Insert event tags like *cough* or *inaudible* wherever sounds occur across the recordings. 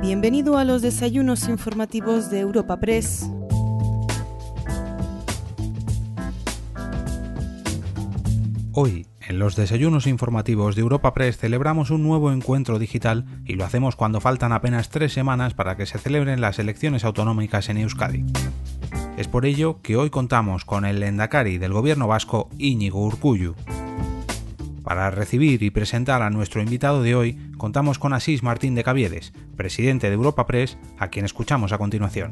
Bienvenido a los desayunos informativos de Europa Press. Hoy, en los desayunos informativos de Europa Press celebramos un nuevo encuentro digital y lo hacemos cuando faltan apenas tres semanas para que se celebren las elecciones autonómicas en Euskadi. Es por ello que hoy contamos con el Endacari del gobierno vasco Íñigo Urcuyu. Para recibir y presentar a nuestro invitado de hoy, contamos con Asís Martín de Caviedes, presidente de Europa Press, a quien escuchamos a continuación.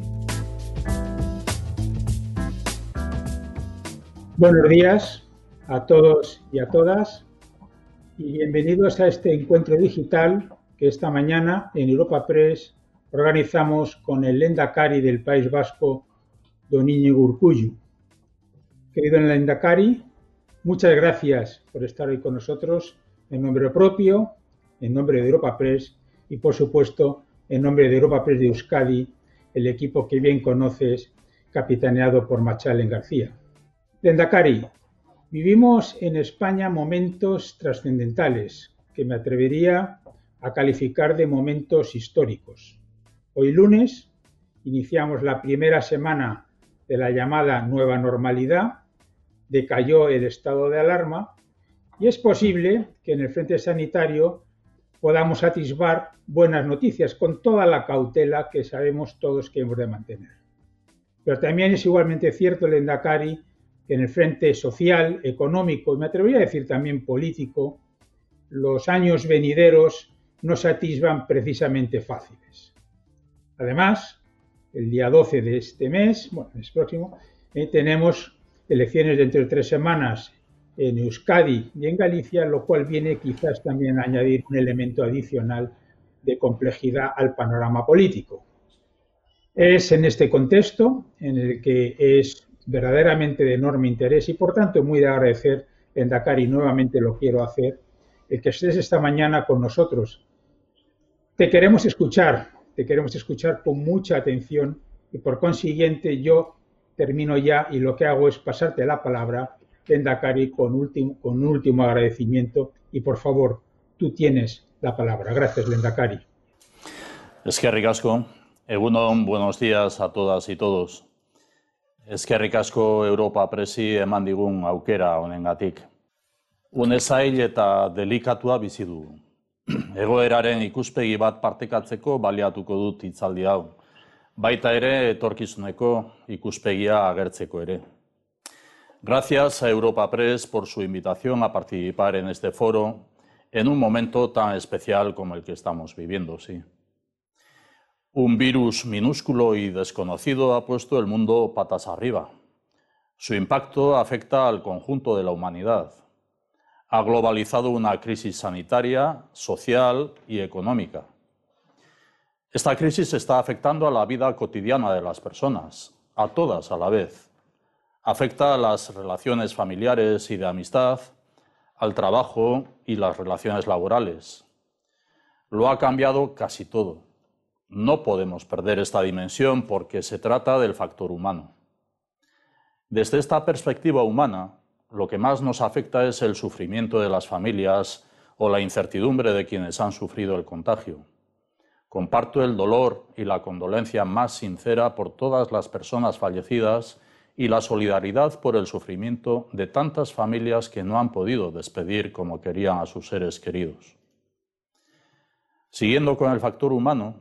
Buenos días a todos y a todas y bienvenidos a este encuentro digital que esta mañana en Europa Press organizamos con el Endacari del País Vasco, don Íñigo Urcuyu. Querido Endacari, muchas gracias por estar hoy con nosotros en nombre propio, en nombre de Europa Press y, por supuesto, en nombre de Europa Press de Euskadi, el equipo que bien conoces, capitaneado por Machalen García. Lendakari, vivimos en España momentos trascendentales que me atrevería a calificar de momentos históricos. Hoy lunes iniciamos la primera semana de la llamada nueva normalidad, decayó el estado de alarma y es posible que en el frente sanitario podamos atisbar buenas noticias con toda la cautela que sabemos todos que hemos de mantener. Pero también es igualmente cierto, el Endacari, que en el frente social, económico y me atrevería a decir también político, los años venideros no se atisban precisamente fáciles. Además, el día 12 de este mes, bueno, es próximo, eh, tenemos elecciones dentro de tres semanas en Euskadi y en Galicia, lo cual viene quizás también a añadir un elemento adicional de complejidad al panorama político. Es en este contexto en el que es verdaderamente de enorme interés y por tanto muy de agradecer en Dakar y nuevamente lo quiero hacer, el que estés esta mañana con nosotros. Te queremos escuchar, te queremos escuchar con mucha atención y por consiguiente yo termino ya y lo que hago es pasarte la palabra, Endacari, con, último, con un último agradecimiento y por favor, tú tienes la palabra. Gracias, Lendakari. Es que ricasco. Egunon, buenos días a todas y todos. Es que ricasco Europa presi eman digun aukera honengatik. Une zail eta delikatua bizi dugu. *clears throat* Egoeraren ikuspegi bat partekatzeko baliatuko dut hitzaldi hau. Baita ere etorkizuneko ikuspegia agertzeko ere. Gracias a Europa Press por su invitación a participar en este foro en un momento tan especial como el que estamos viviendo, sí. Un virus minúsculo y desconocido ha puesto el mundo patas arriba. Su impacto afecta al conjunto de la humanidad. Ha globalizado una crisis sanitaria, social y económica. Esta crisis está afectando a la vida cotidiana de las personas, a todas a la vez. Afecta a las relaciones familiares y de amistad, al trabajo y las relaciones laborales. Lo ha cambiado casi todo. No podemos perder esta dimensión porque se trata del factor humano. Desde esta perspectiva humana, lo que más nos afecta es el sufrimiento de las familias o la incertidumbre de quienes han sufrido el contagio. Comparto el dolor y la condolencia más sincera por todas las personas fallecidas y la solidaridad por el sufrimiento de tantas familias que no han podido despedir como querían a sus seres queridos. Siguiendo con el factor humano,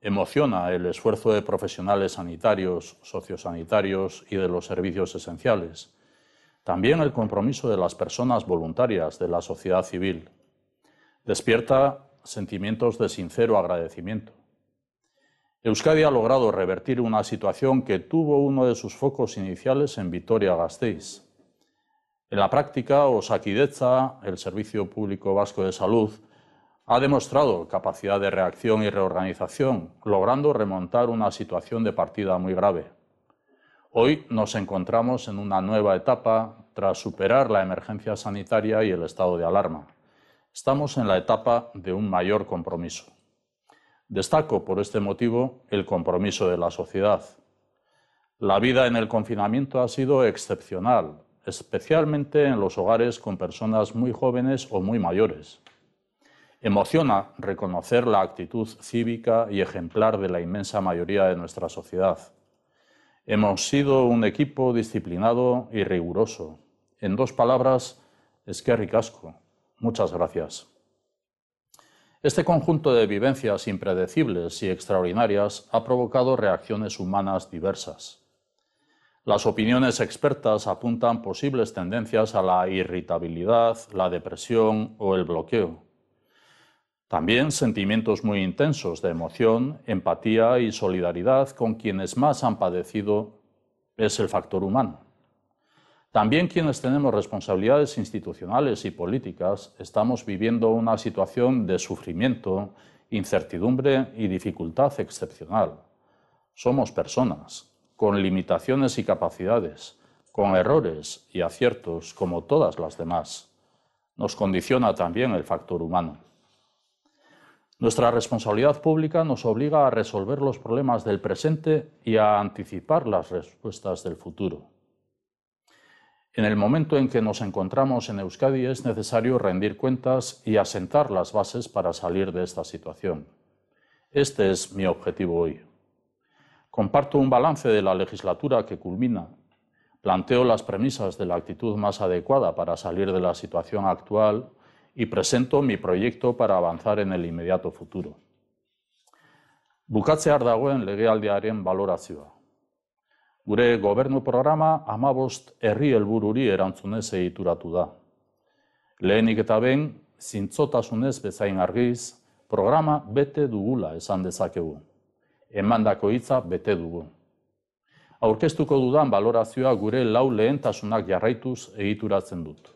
emociona el esfuerzo de profesionales sanitarios, sociosanitarios y de los servicios esenciales. También el compromiso de las personas voluntarias de la sociedad civil. Despierta sentimientos de sincero agradecimiento. Euskadi ha logrado revertir una situación que tuvo uno de sus focos iniciales en Vitoria-Gasteiz. En la práctica, Osakideza, el Servicio Público Vasco de Salud, ha demostrado capacidad de reacción y reorganización, logrando remontar una situación de partida muy grave. Hoy nos encontramos en una nueva etapa tras superar la emergencia sanitaria y el estado de alarma. Estamos en la etapa de un mayor compromiso. Destaco por este motivo el compromiso de la sociedad. La vida en el confinamiento ha sido excepcional, especialmente en los hogares con personas muy jóvenes o muy mayores. Emociona reconocer la actitud cívica y ejemplar de la inmensa mayoría de nuestra sociedad. Hemos sido un equipo disciplinado y riguroso. En dos palabras, es que ricasco. Muchas gracias. Este conjunto de vivencias impredecibles y extraordinarias ha provocado reacciones humanas diversas. Las opiniones expertas apuntan posibles tendencias a la irritabilidad, la depresión o el bloqueo. También sentimientos muy intensos de emoción, empatía y solidaridad con quienes más han padecido es el factor humano. También quienes tenemos responsabilidades institucionales y políticas estamos viviendo una situación de sufrimiento, incertidumbre y dificultad excepcional. Somos personas, con limitaciones y capacidades, con errores y aciertos como todas las demás. Nos condiciona también el factor humano. Nuestra responsabilidad pública nos obliga a resolver los problemas del presente y a anticipar las respuestas del futuro. En el momento en que nos encontramos en Euskadi es necesario rendir cuentas y asentar las bases para salir de esta situación. Este es mi objetivo hoy. Comparto un balance de la legislatura que culmina. Planteo las premisas de la actitud más adecuada para salir de la situación actual y presento mi proyecto para avanzar en el inmediato futuro. Bukatzear dagoen legealdiaren valorazioa. Gure gobernu programa amabost herri helbururi erantzunez egituratu da. Lehenik eta behin, zintzotasunez bezain argiz, programa bete dugula esan dezakegu. Emandako hitza bete dugu. Aurkeztuko dudan balorazioa gure lau lehentasunak jarraituz egituratzen dut.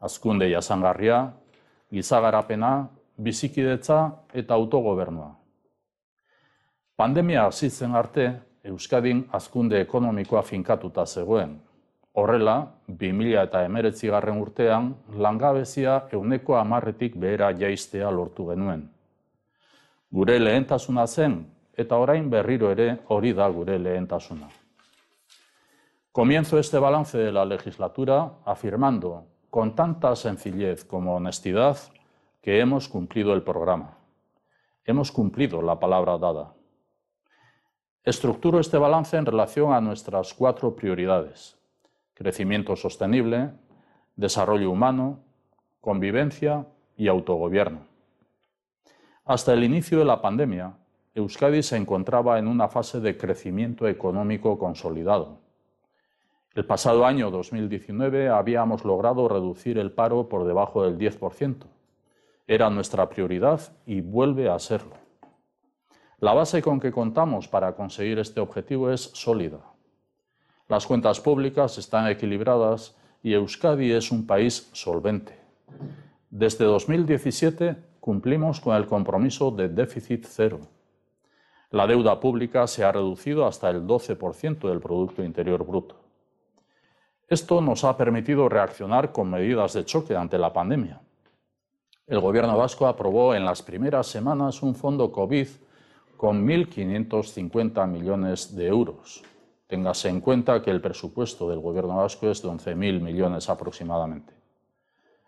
Azkunde jasangarria, gizagarapena, bizikidetza eta autogobernua. Pandemia hasitzen arte, Euskadin azkunde ekonomikoa finkatuta zegoen. Horrela, 2000 eta emeretzi garren urtean, langabezia euneko amarretik behera jaistea lortu genuen. Gure lehentasuna zen, eta orain berriro ere hori da gure lehentasuna. Comienzo este balance de la legislatura afirmando, con tanta sencillez como honestidad, que hemos cumplido el programa. Hemos cumplido la palabra dada. Estructuro este balance en relación a nuestras cuatro prioridades. Crecimiento sostenible, desarrollo humano, convivencia y autogobierno. Hasta el inicio de la pandemia, Euskadi se encontraba en una fase de crecimiento económico consolidado. El pasado año 2019 habíamos logrado reducir el paro por debajo del 10%. Era nuestra prioridad y vuelve a serlo. La base con que contamos para conseguir este objetivo es sólida. Las cuentas públicas están equilibradas y Euskadi es un país solvente. Desde 2017 cumplimos con el compromiso de déficit cero. La deuda pública se ha reducido hasta el 12% del Producto Interior Bruto. Esto nos ha permitido reaccionar con medidas de choque ante la pandemia. El Gobierno vasco aprobó en las primeras semanas un fondo COVID con 1.550 millones de euros. Téngase en cuenta que el presupuesto del Gobierno vasco es de 11.000 millones aproximadamente.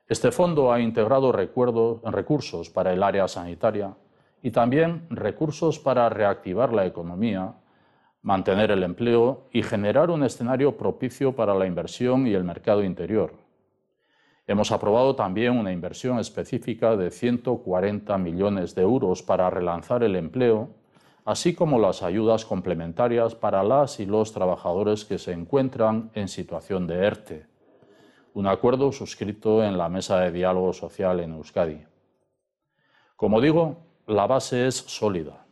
Este fondo ha integrado recursos para el área sanitaria y también recursos para reactivar la economía, mantener el empleo y generar un escenario propicio para la inversión y el mercado interior. Hemos aprobado también una inversión específica de 140 millones de euros para relanzar el empleo, así como las ayudas complementarias para las y los trabajadores que se encuentran en situación de ERTE. Un acuerdo suscrito en la Mesa de Diálogo Social en Euskadi. Como digo, la base es sólida.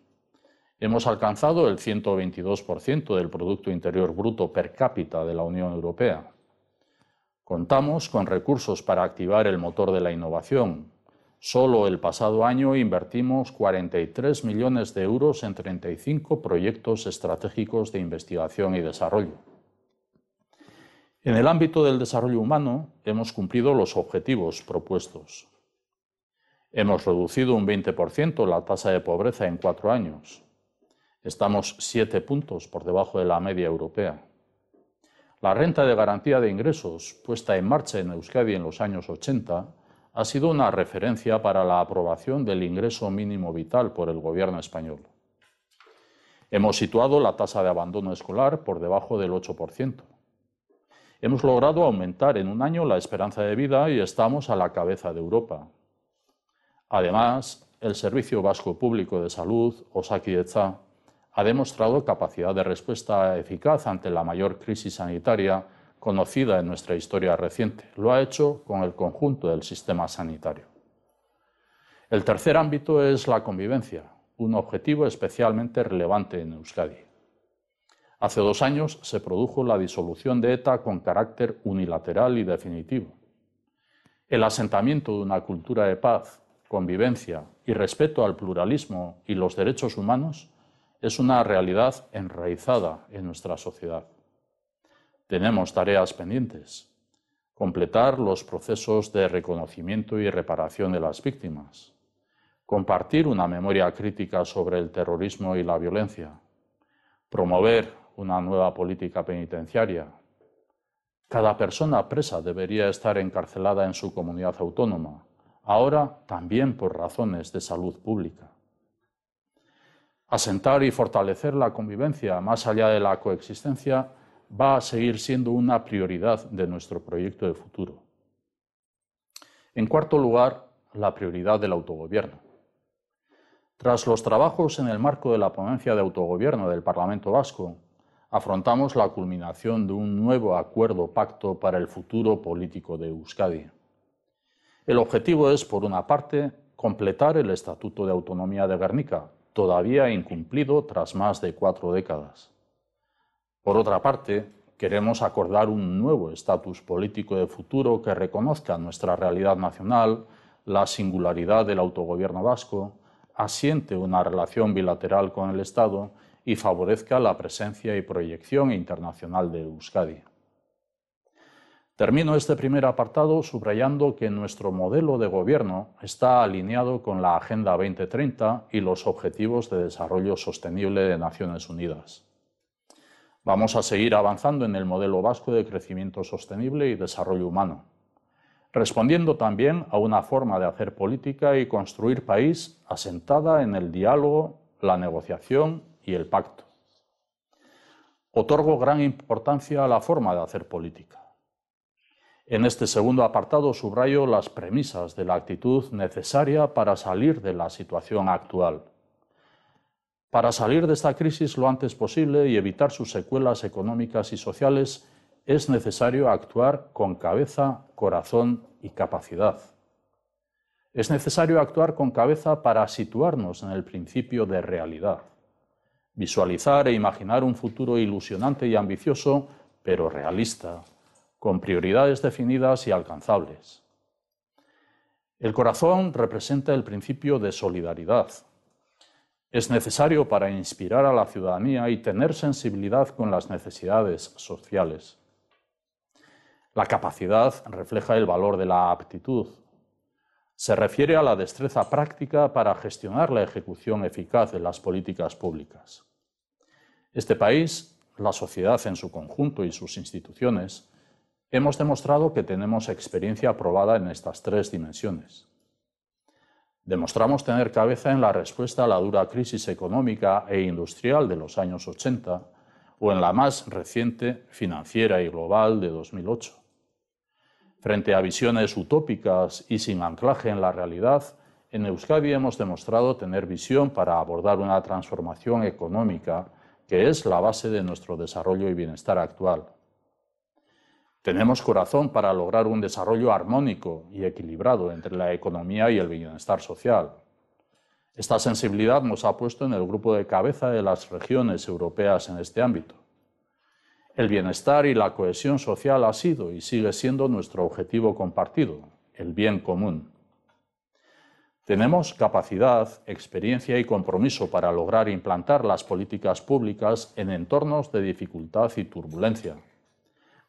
Hemos alcanzado el 122% del Producto Interior Bruto per cápita de la Unión Europea. Contamos con recursos para activar el motor de la innovación. Solo el pasado año invertimos 43 millones de euros en 35 proyectos estratégicos de investigación y desarrollo. En el ámbito del desarrollo humano hemos cumplido los objetivos propuestos. Hemos reducido un 20% la tasa de pobreza en cuatro años. Estamos siete puntos por debajo de la media europea. La renta de garantía de ingresos, puesta en marcha en Euskadi en los años 80, ha sido una referencia para la aprobación del ingreso mínimo vital por el gobierno español. Hemos situado la tasa de abandono escolar por debajo del 8%. Hemos logrado aumentar en un año la esperanza de vida y estamos a la cabeza de Europa. Además, el Servicio Vasco Público de Salud, Osakidecha, ha demostrado capacidad de respuesta eficaz ante la mayor crisis sanitaria conocida en nuestra historia reciente. Lo ha hecho con el conjunto del sistema sanitario. El tercer ámbito es la convivencia, un objetivo especialmente relevante en Euskadi. Hace dos años se produjo la disolución de ETA con carácter unilateral y definitivo. El asentamiento de una cultura de paz, convivencia y respeto al pluralismo y los derechos humanos es una realidad enraizada en nuestra sociedad. Tenemos tareas pendientes. Completar los procesos de reconocimiento y reparación de las víctimas. Compartir una memoria crítica sobre el terrorismo y la violencia. Promover una nueva política penitenciaria. Cada persona presa debería estar encarcelada en su comunidad autónoma, ahora también por razones de salud pública. Asentar y fortalecer la convivencia más allá de la coexistencia va a seguir siendo una prioridad de nuestro proyecto de futuro. En cuarto lugar, la prioridad del autogobierno. Tras los trabajos en el marco de la ponencia de autogobierno del Parlamento Vasco, afrontamos la culminación de un nuevo acuerdo pacto para el futuro político de Euskadi. El objetivo es, por una parte, completar el Estatuto de Autonomía de Guernica, todavía incumplido tras más de cuatro décadas. Por otra parte, queremos acordar un nuevo estatus político de futuro que reconozca nuestra realidad nacional, la singularidad del autogobierno vasco, asiente una relación bilateral con el Estado y favorezca la presencia y proyección internacional de Euskadi. Termino este primer apartado subrayando que nuestro modelo de gobierno está alineado con la Agenda 2030 y los Objetivos de Desarrollo Sostenible de Naciones Unidas. Vamos a seguir avanzando en el modelo vasco de crecimiento sostenible y desarrollo humano, respondiendo también a una forma de hacer política y construir país asentada en el diálogo, la negociación y el pacto. Otorgo gran importancia a la forma de hacer política. En este segundo apartado subrayo las premisas de la actitud necesaria para salir de la situación actual. Para salir de esta crisis lo antes posible y evitar sus secuelas económicas y sociales es necesario actuar con cabeza, corazón y capacidad. Es necesario actuar con cabeza para situarnos en el principio de realidad, visualizar e imaginar un futuro ilusionante y ambicioso, pero realista, con prioridades definidas y alcanzables. El corazón representa el principio de solidaridad, es necesario para inspirar a la ciudadanía y tener sensibilidad con las necesidades sociales. La capacidad refleja el valor de la aptitud. Se refiere a la destreza práctica para gestionar la ejecución eficaz de las políticas públicas. Este país, la sociedad en su conjunto y sus instituciones, hemos demostrado que tenemos experiencia probada en estas tres dimensiones. Demostramos tener cabeza en la respuesta a la dura crisis económica e industrial de los años 80 o en la más reciente financiera y global de 2008. Frente a visiones utópicas y sin anclaje en la realidad, en Euskadi hemos demostrado tener visión para abordar una transformación económica que es la base de nuestro desarrollo y bienestar actual. Tenemos corazón para lograr un desarrollo armónico y equilibrado entre la economía y el bienestar social. Esta sensibilidad nos ha puesto en el grupo de cabeza de las regiones europeas en este ámbito. El bienestar y la cohesión social ha sido y sigue siendo nuestro objetivo compartido, el bien común. Tenemos capacidad, experiencia y compromiso para lograr implantar las políticas públicas en entornos de dificultad y turbulencia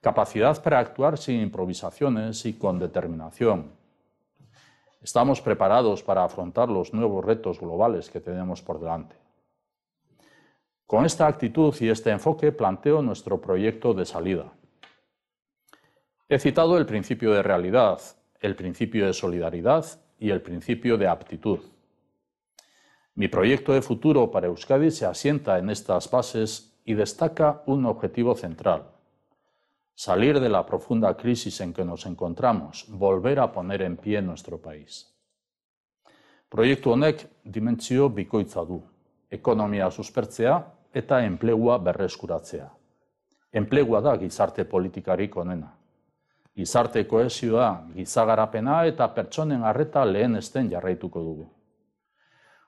capacidad para actuar sin improvisaciones y con determinación. Estamos preparados para afrontar los nuevos retos globales que tenemos por delante. Con esta actitud y este enfoque planteo nuestro proyecto de salida. He citado el principio de realidad, el principio de solidaridad y el principio de aptitud. Mi proyecto de futuro para Euskadi se asienta en estas bases y destaca un objetivo central. Salir de la profunda crisis en que nos encontramos, volver a poner en pie nuestro país. Proiektu honek dimentsio bikoitza du. Ekonomia suspertzea eta enplegua berreskuratzea. Enplegua da gizarte politikarik onena. Gizarte koesioa, gizagarapena eta pertsonen arreta lehen esten jarraituko dugu.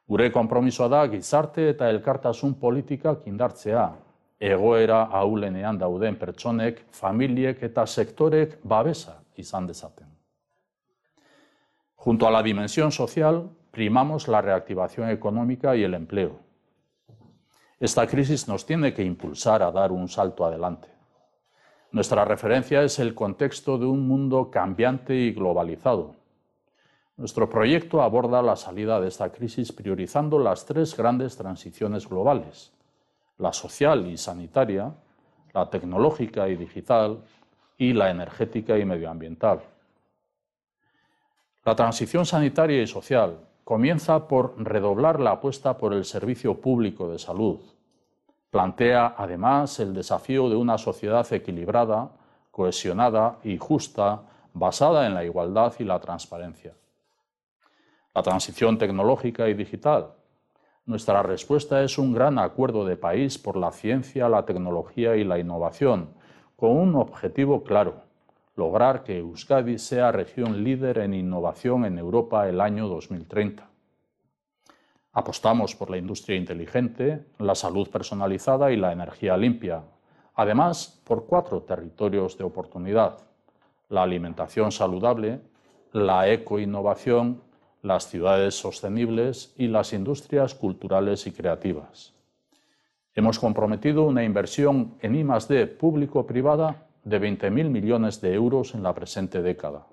Gure konpromisoa da gizarte eta elkartasun politikak indartzea, egoera ahulenean dauden pertsonek, familiek eta sektorek babesa izan dezaten. Junto a la dimensión social, primamos la reactivación económica y el empleo. Esta crisis nos tiene que impulsar a dar un salto adelante. Nuestra referencia es el contexto de un mundo cambiante y globalizado, nuestro proyecto aborda la salida de esta crisis priorizando las tres grandes transiciones globales, la social y sanitaria, la tecnológica y digital y la energética y medioambiental. La transición sanitaria y social comienza por redoblar la apuesta por el servicio público de salud. Plantea además el desafío de una sociedad equilibrada, cohesionada y justa, basada en la igualdad y la transparencia la transición tecnológica y digital. Nuestra respuesta es un gran acuerdo de país por la ciencia, la tecnología y la innovación, con un objetivo claro, lograr que Euskadi sea región líder en innovación en Europa el año 2030. Apostamos por la industria inteligente, la salud personalizada y la energía limpia, además por cuatro territorios de oportunidad, la alimentación saludable, la ecoinnovación, las ciudades sostenibles y las industrias culturales y creativas. Hemos comprometido una inversión en I+D público-privada de 20.000 millones de euros en la presente década.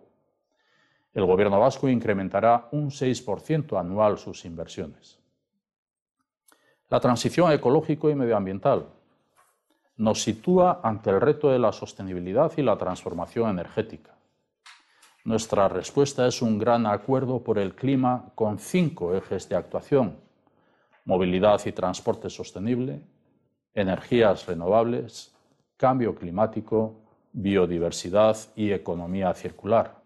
El Gobierno vasco incrementará un 6% anual sus inversiones. La transición ecológico y medioambiental nos sitúa ante el reto de la sostenibilidad y la transformación energética. Nuestra respuesta es un gran acuerdo por el clima con cinco ejes de actuación. Movilidad y transporte sostenible, energías renovables, cambio climático, biodiversidad y economía circular.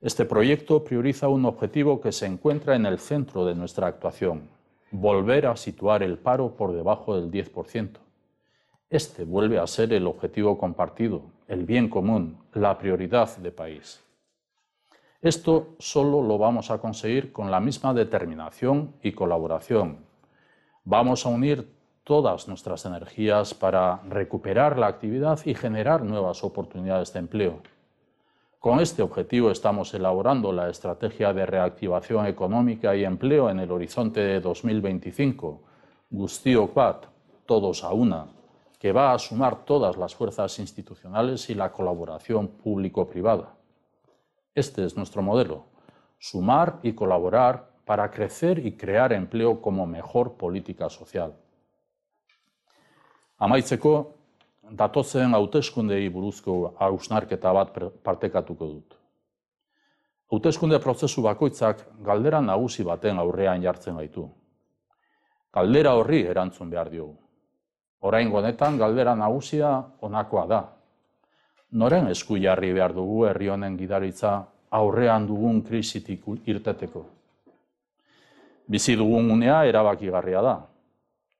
Este proyecto prioriza un objetivo que se encuentra en el centro de nuestra actuación, volver a situar el paro por debajo del 10%. Este vuelve a ser el objetivo compartido, el bien común, la prioridad de país. Esto solo lo vamos a conseguir con la misma determinación y colaboración. Vamos a unir todas nuestras energías para recuperar la actividad y generar nuevas oportunidades de empleo. Con este objetivo estamos elaborando la estrategia de reactivación económica y empleo en el horizonte de 2025, Gustio Quat, todos a una, que va a sumar todas las fuerzas institucionales y la colaboración público-privada. Este es nuestro modelo, sumar y colaborar para crecer y crear empleo como mejor política social. Amaitzeko, datozen hauteskundei buruzko hausnarketa bat partekatuko dut. Hauteskunde prozesu bakoitzak galdera nagusi baten aurrean jartzen gaitu. Galdera horri erantzun behar diogu. Orain honetan galdera nagusia honakoa da. Noren esku jarri behar dugu herri honen gidaritza aurrean dugun krisitik irteteko. Bizi dugun unea erabakigarria da.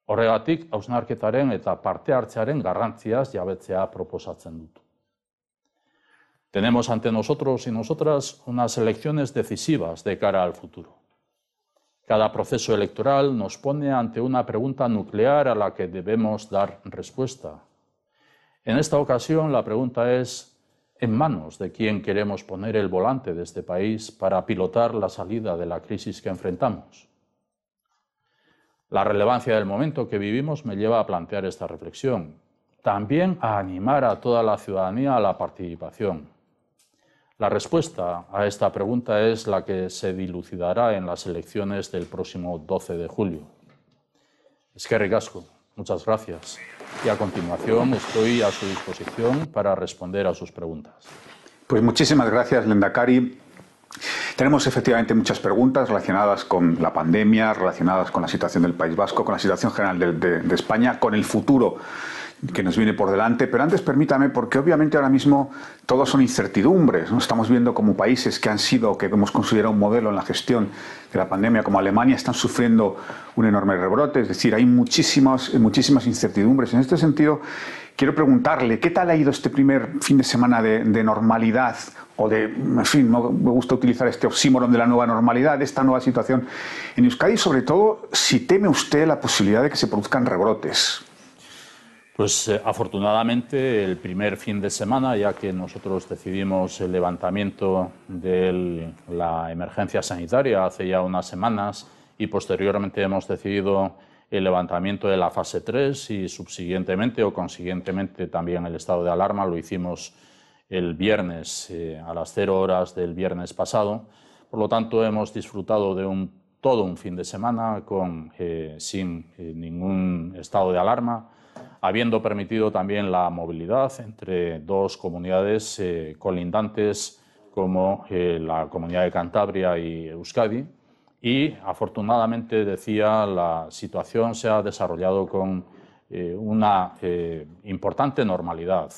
Horregatik, hausnarketaren eta parte hartzearen garrantziaz jabetzea proposatzen dut. Tenemos ante nosotros y nosotras unas elecciones decisivas de cara al futuro. Cada proceso electoral nos pone ante una pregunta nuclear a la que debemos dar respuesta. En esta ocasión la pregunta es, ¿en manos de quién queremos poner el volante de este país para pilotar la salida de la crisis que enfrentamos? La relevancia del momento que vivimos me lleva a plantear esta reflexión, también a animar a toda la ciudadanía a la participación. La respuesta a esta pregunta es la que se dilucidará en las elecciones del próximo 12 de julio. Es que recasco. Muchas gracias. Y a continuación estoy a su disposición para responder a sus preguntas. Pues muchísimas gracias, Lendakari. Tenemos efectivamente muchas preguntas relacionadas con la pandemia, relacionadas con la situación del País Vasco, con la situación general de, España, con el futuro que nos viene por delante. Pero antes permítame, porque obviamente ahora mismo todos son incertidumbres. ¿no? Estamos viendo como países que han sido, que hemos considerado un modelo en la gestión de la pandemia, como Alemania, están sufriendo un enorme rebrote. Es decir, hay muchísimas, muchísimas incertidumbres. En este sentido, quiero preguntarle, ¿qué tal ha ido este primer fin de semana de, normalidad? o de, en fin, no me gusta utilizar este oxímoron de la nueva normalidad, de esta nueva situación en Euskadi, sobre todo si teme usted la posibilidad de que se produzcan rebrotes. Pues eh, afortunadamente el primer fin de semana, ya que nosotros decidimos el levantamiento de la emergencia sanitaria hace ya unas semanas y posteriormente hemos decidido el levantamiento de la fase 3 y subsiguientemente o consiguientemente también el estado de alarma lo hicimos el viernes eh, a las cero horas del viernes pasado. Por lo tanto, hemos disfrutado de todo un fin de semana con, eh, sin ningún estado de alarma, habiendo permitido también la movilidad entre dos comunidades colindantes como la comunidad de Cantabria y Euskadi. Y afortunadamente, decía, la situación se ha desarrollado con una importante normalidad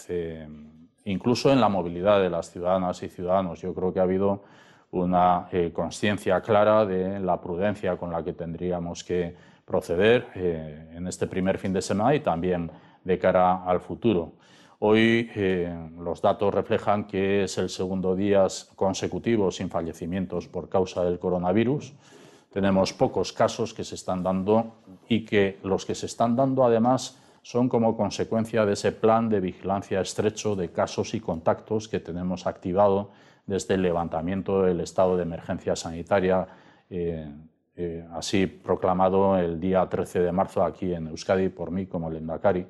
incluso en la movilidad de las ciudadanas y ciudadanos. Yo creo que ha habido una eh, conciencia clara de la prudencia con la que tendríamos que proceder eh, en este primer fin de semana y también de cara al futuro. Hoy eh, los datos reflejan que es el segundo día consecutivo sin fallecimientos por causa del coronavirus. Tenemos pocos casos que se están dando y que los que se están dando además son como consecuencia de ese plan de vigilancia estrecho de casos y contactos que tenemos activado desde el levantamiento del estado de emergencia sanitaria, eh, eh, así proclamado el día 13 de marzo aquí en Euskadi por mí como Lendakari.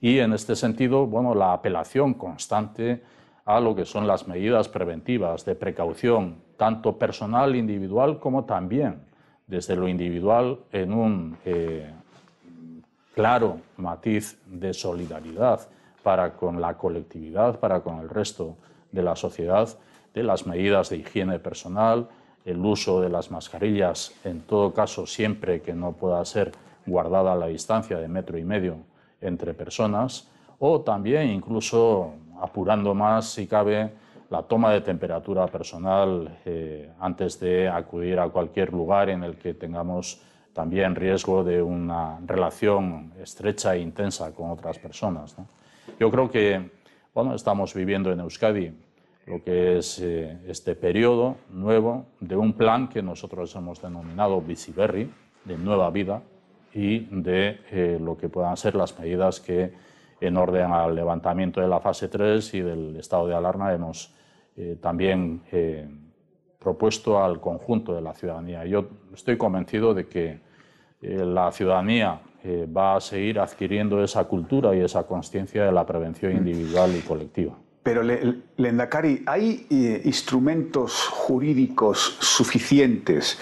Y en este sentido, bueno, la apelación constante a lo que son las medidas preventivas de precaución, tanto personal, individual, como también desde lo individual en un eh, claro matiz de solidaridad para con la colectividad, para con el resto de la sociedad, de las medidas de higiene personal, el uso de las mascarillas, en todo caso siempre que no pueda ser guardada la distancia de metro y medio entre personas, o también incluso apurando más, si cabe, la toma de temperatura personal eh, antes de acudir a cualquier lugar en el que tengamos también riesgo de una relación estrecha e intensa con otras personas. Yo creo que bueno, estamos viviendo en Euskadi lo que es eh, este periodo nuevo de un plan que nosotros hemos denominado Biciberri, de nueva vida, y de eh, lo que puedan ser las medidas que en orden al levantamiento de la fase 3 y del estado de alarma hemos eh, también propuesto al conjunto de la ciudadanía. Yo estoy convencido de que la ciudadanía va a seguir adquiriendo esa cultura y esa conciencia de la prevención individual y colectiva. Pero, Lendakari, ¿hay eh, instrumentos jurídicos suficientes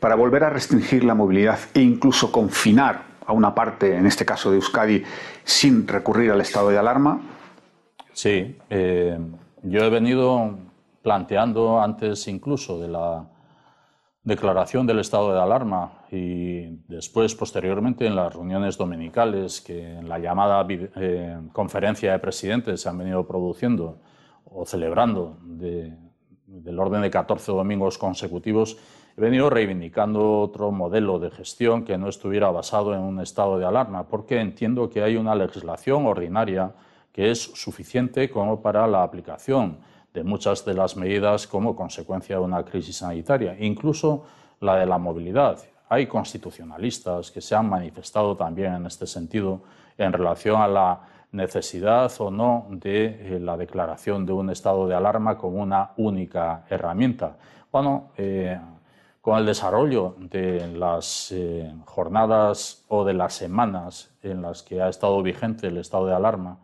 para volver a restringir la movilidad e incluso confinar a una parte, en este caso de Euskadi, sin recurrir al estado de alarma? Sí, yo he venido planteando antes incluso de la declaración del estado de alarma y después, posteriormente, en las reuniones dominicales que en la llamada eh, conferencia de presidentes se han venido produciendo o celebrando del orden de 14 domingos consecutivos, he venido reivindicando otro modelo de gestión que no estuviera basado en un estado de alarma, porque entiendo que hay una legislación ordinaria que es suficiente como para la aplicación muchas de las medidas como consecuencia de una crisis sanitaria, incluso la de la movilidad. Hay constitucionalistas que se han manifestado también en este sentido en relación a la necesidad o no de eh, la declaración de un estado de alarma como una única herramienta. Bueno, eh, con el desarrollo de las eh, jornadas o de las semanas en las que ha estado vigente el estado de alarma,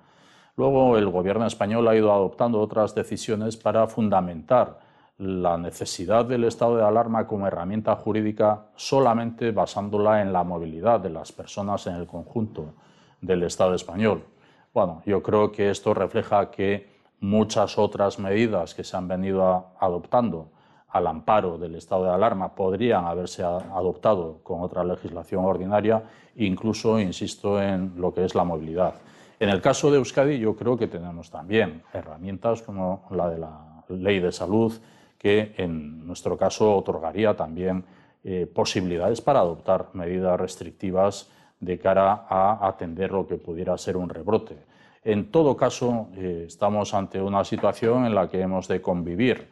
Luego el gobierno español ha ido adoptando otras decisiones para fundamentar la necesidad del estado de alarma como herramienta jurídica solamente basándola en la movilidad de las personas en el conjunto del Estado español. Bueno, yo creo que esto refleja que muchas otras medidas que se han venido adoptando al amparo del estado de alarma podrían haberse adoptado con otra legislación ordinaria, incluso, insisto, en lo que es la movilidad. En el caso de Euskadi, yo creo que tenemos también herramientas como la de la ley de salud, que en nuestro caso otorgaría también eh, posibilidades para adoptar medidas restrictivas de cara a atender lo que pudiera ser un rebrote. En todo caso, eh, estamos ante una situación en la que hemos de convivir,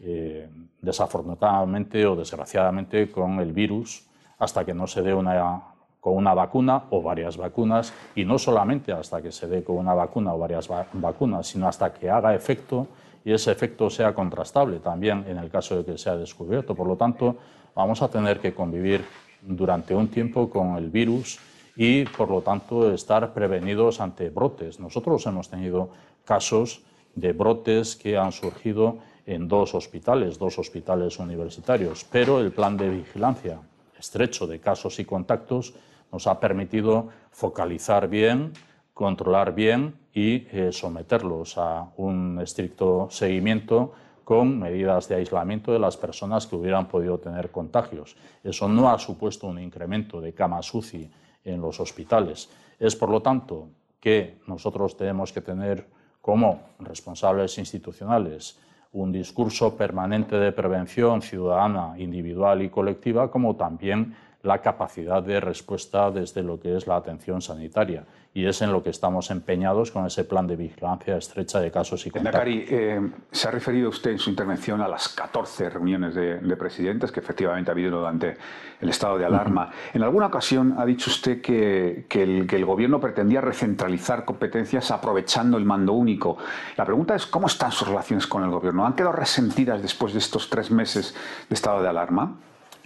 eh, desafortunadamente o desgraciadamente, con el virus hasta que no se dé una, con una vacuna o varias vacunas, y no solamente hasta que se dé con una vacuna o varias vacunas, sino hasta que haga efecto y ese efecto sea contrastable también en el caso de que sea descubierto. Por lo tanto, vamos a tener que convivir durante un tiempo con el virus y, por lo tanto, estar prevenidos ante brotes. Nosotros hemos tenido casos de brotes que han surgido en dos hospitales, dos hospitales universitarios, pero el plan de vigilancia estrecho de casos y contactos nos ha permitido focalizar bien, controlar bien y eh, someterlos a un estricto seguimiento con medidas de aislamiento de las personas que hubieran podido tener contagios. Eso no ha supuesto un incremento de camas UCI en los hospitales. Es, por lo tanto, que nosotros tenemos que tener como responsables institucionales un discurso permanente de prevención ciudadana, individual y colectiva, como también la capacidad de respuesta desde lo que es la atención sanitaria. Y es en lo que estamos empeñados con ese plan de vigilancia estrecha de casos y contactos. Eh, se ha referido usted en su intervención a las 14 reuniones de, presidentes que efectivamente ha habido durante el estado de alarma. En alguna ocasión ha dicho usted que, el, que el gobierno pretendía recentralizar competencias aprovechando el mando único. La pregunta es, ¿cómo están sus relaciones con el gobierno? ¿Han quedado resentidas después de estos tres meses de estado de alarma?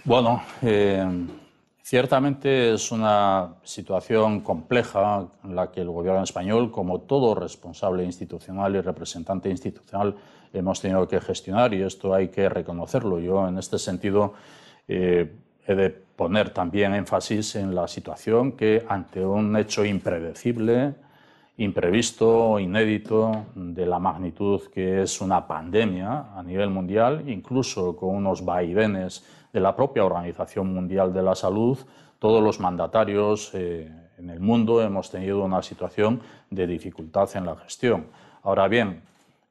Bueno, eh, Ciertamente es una situación compleja en la que el Gobierno español, como todo responsable institucional y representante institucional, hemos tenido que gestionar y esto hay que reconocerlo. Yo, en este sentido, eh, he de poner también énfasis en la situación que, ante un hecho impredecible, imprevisto, inédito, de la magnitud que es una pandemia a nivel mundial, incluso con unos vaivenes de la propia Organización Mundial de la Salud, todos los mandatarios eh, en el mundo hemos tenido una situación de dificultad en la gestión. Ahora bien,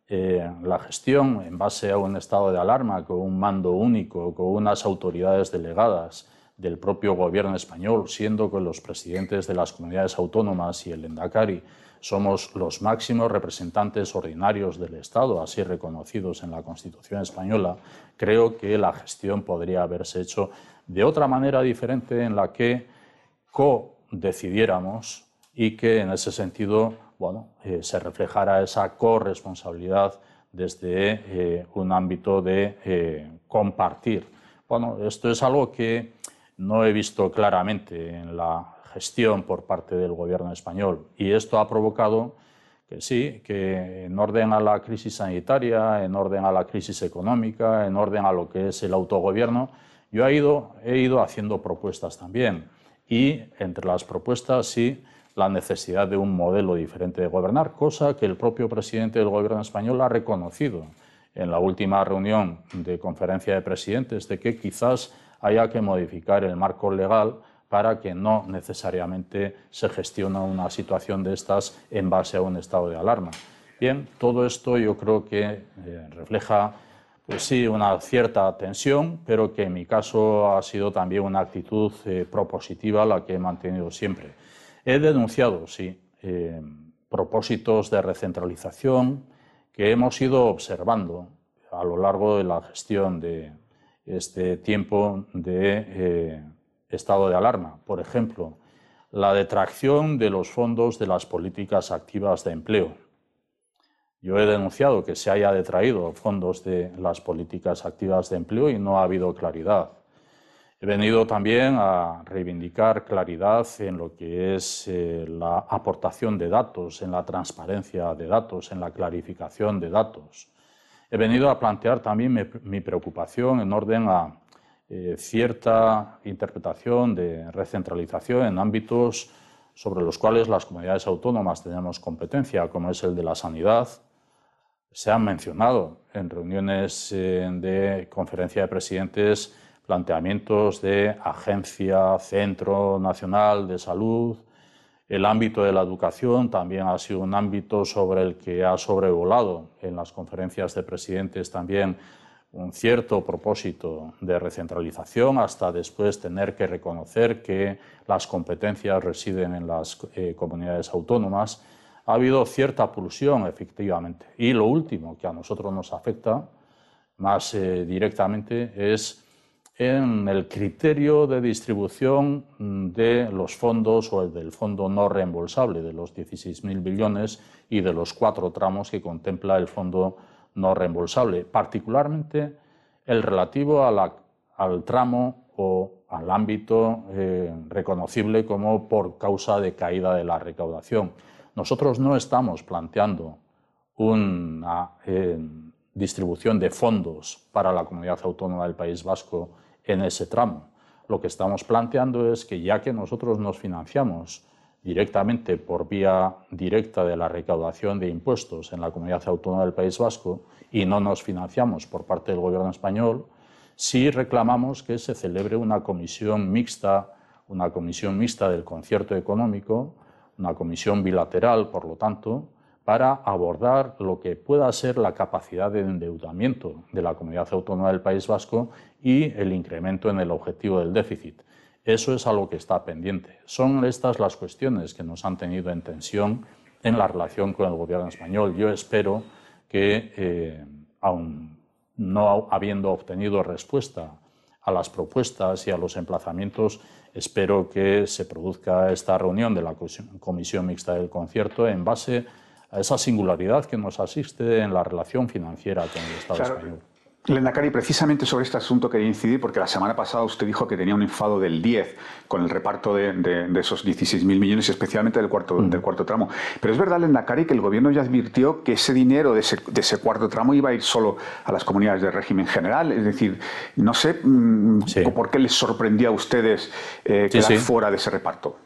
eh, la gestión en base a un estado de alarma, con un mando único, con unas autoridades delegadas del propio gobierno español, siendo que los presidentes de las comunidades autónomas y el Endacari somos los máximos representantes ordinarios del Estado, así reconocidos en la Constitución española, creo que la gestión podría haberse hecho de otra manera diferente en la que co-decidiéramos y que en ese sentido bueno, eh, se reflejara esa corresponsabilidad desde eh, un ámbito de eh, compartir. Bueno, esto es algo que no he visto claramente en la gestión por parte del gobierno español. Y esto ha provocado que sí, que en orden a la crisis sanitaria, en orden a la crisis económica, en orden a lo que es el autogobierno, yo he ido, he ido haciendo propuestas también. Y entre las propuestas, sí, la necesidad de un modelo diferente de gobernar, cosa que el propio presidente del gobierno español ha reconocido en la última reunión de conferencia de presidentes, de que quizás haya que modificar el marco legal para que no necesariamente se gestione una situación de estas en base a un estado de alarma. Bien, todo esto yo creo que eh, refleja, pues sí, una cierta tensión, pero que en mi caso ha sido también una actitud eh, propositiva la que he mantenido siempre. He denunciado, sí, eh, propósitos de recentralización que hemos ido observando a lo largo de la gestión de este tiempo de estado de alarma. Por ejemplo, la detracción de los fondos de las políticas activas de empleo. Yo he denunciado que se haya detraído fondos de las políticas activas de empleo y no ha habido claridad. He venido también a reivindicar claridad en lo que es eh, la aportación de datos, en la transparencia de datos, en la clarificación de datos. He venido a plantear también mi preocupación en orden a eh, cierta interpretación de recentralización en ámbitos sobre los cuales las comunidades autónomas tenemos competencia, como es el de la sanidad, se han mencionado en reuniones eh, de conferencia de presidentes planteamientos de agencia, centro nacional de salud. El ámbito de la educación también ha sido un ámbito sobre el que ha sobrevolado en las conferencias de presidentes también un cierto propósito de recentralización hasta después tener que reconocer que las competencias residen en las eh, comunidades autónomas ha habido cierta pulsión, efectivamente. Y lo último que a nosotros nos afecta más eh, directamente es en el criterio de distribución de los fondos o el del fondo no reembolsable de los 16.000 billones y de los cuatro tramos que contempla el fondo no reembolsable, particularmente el relativo al tramo o al ámbito eh, reconocible como por causa de caída de la recaudación. Nosotros no estamos planteando una eh, distribución de fondos para la comunidad autónoma del País Vasco en ese tramo. Lo que estamos planteando es que ya que nosotros nos financiamos directamente por vía directa de la recaudación de impuestos en la comunidad autónoma del País Vasco y no nos financiamos por parte del gobierno español, sí reclamamos que se celebre una comisión mixta, una comisión mixta del concierto económico una comisión bilateral, por lo tanto, para abordar lo que pueda ser la capacidad de endeudamiento de la comunidad autónoma del País Vasco y el incremento en el objetivo del déficit. Eso es algo que está pendiente. Son estas las cuestiones que nos han tenido en tensión en la relación con el gobierno español. Yo espero que, eh, aun no habiendo obtenido respuesta a las propuestas y a los emplazamientos, espero que se produzca esta reunión de la Comisión Mixta del Concierto en base a esa singularidad que nos asiste en la relación financiera con el Estado español. Cari, precisamente sobre este asunto quería incidir porque la semana pasada usted dijo que tenía un enfado del 10 con el reparto de, esos 16.000 millones, especialmente del cuarto, mm. del cuarto tramo. Pero es verdad, Cari, que el gobierno ya advirtió que ese dinero de ese, cuarto tramo iba a ir solo a las comunidades de régimen general. Es decir, no sé mm, por qué les sorprendió a ustedes eh, quedar fuera de ese reparto.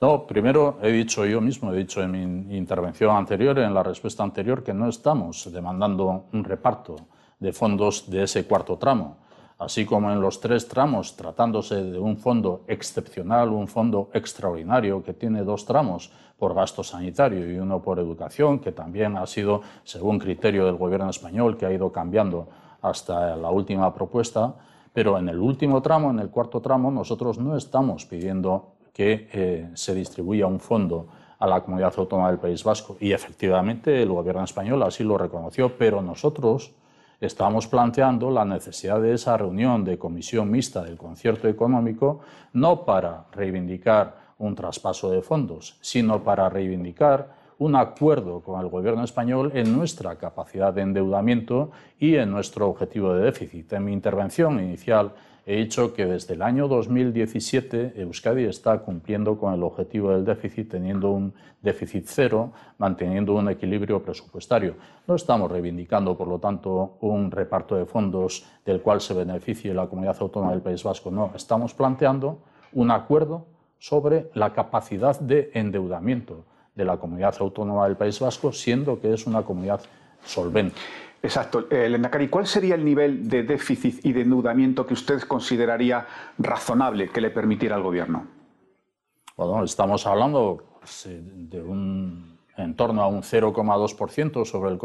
No, primero he dicho yo mismo, he dicho en mi intervención anterior, en la respuesta anterior, que no estamos demandando un reparto de fondos de ese cuarto tramo, así como en los tres tramos, tratándose de un fondo excepcional, un fondo extraordinario que tiene dos tramos por gasto sanitario y uno por educación, que también ha sido, según criterio del gobierno español, que ha ido cambiando hasta la última propuesta, pero en el último tramo, en el cuarto tramo, nosotros no estamos pidiendo que eh, se distribuya un fondo a la comunidad autónoma del País Vasco. Y efectivamente el gobierno español así lo reconoció, pero nosotros estamos planteando la necesidad de esa reunión de comisión mixta del concierto económico no para reivindicar un traspaso de fondos, sino para reivindicar un acuerdo con el gobierno español en nuestra capacidad de endeudamiento y en nuestro objetivo de déficit. En mi intervención inicial he dicho que desde el año 2017 Euskadi está cumpliendo con el objetivo del déficit, teniendo un déficit cero, manteniendo un equilibrio presupuestario. No estamos reivindicando, por lo tanto, un reparto de fondos del cual se beneficie la comunidad autónoma del País Vasco. No, estamos planteando un acuerdo sobre la capacidad de endeudamiento de la comunidad autónoma del País Vasco, siendo que es una comunidad solvente. Exacto. Eh, Lendakari, ¿cuál sería el nivel de déficit y de endeudamiento que usted consideraría razonable que le permitiera al gobierno? Bueno, estamos hablando pues, eh, de un en torno a un 0,2% sobre el,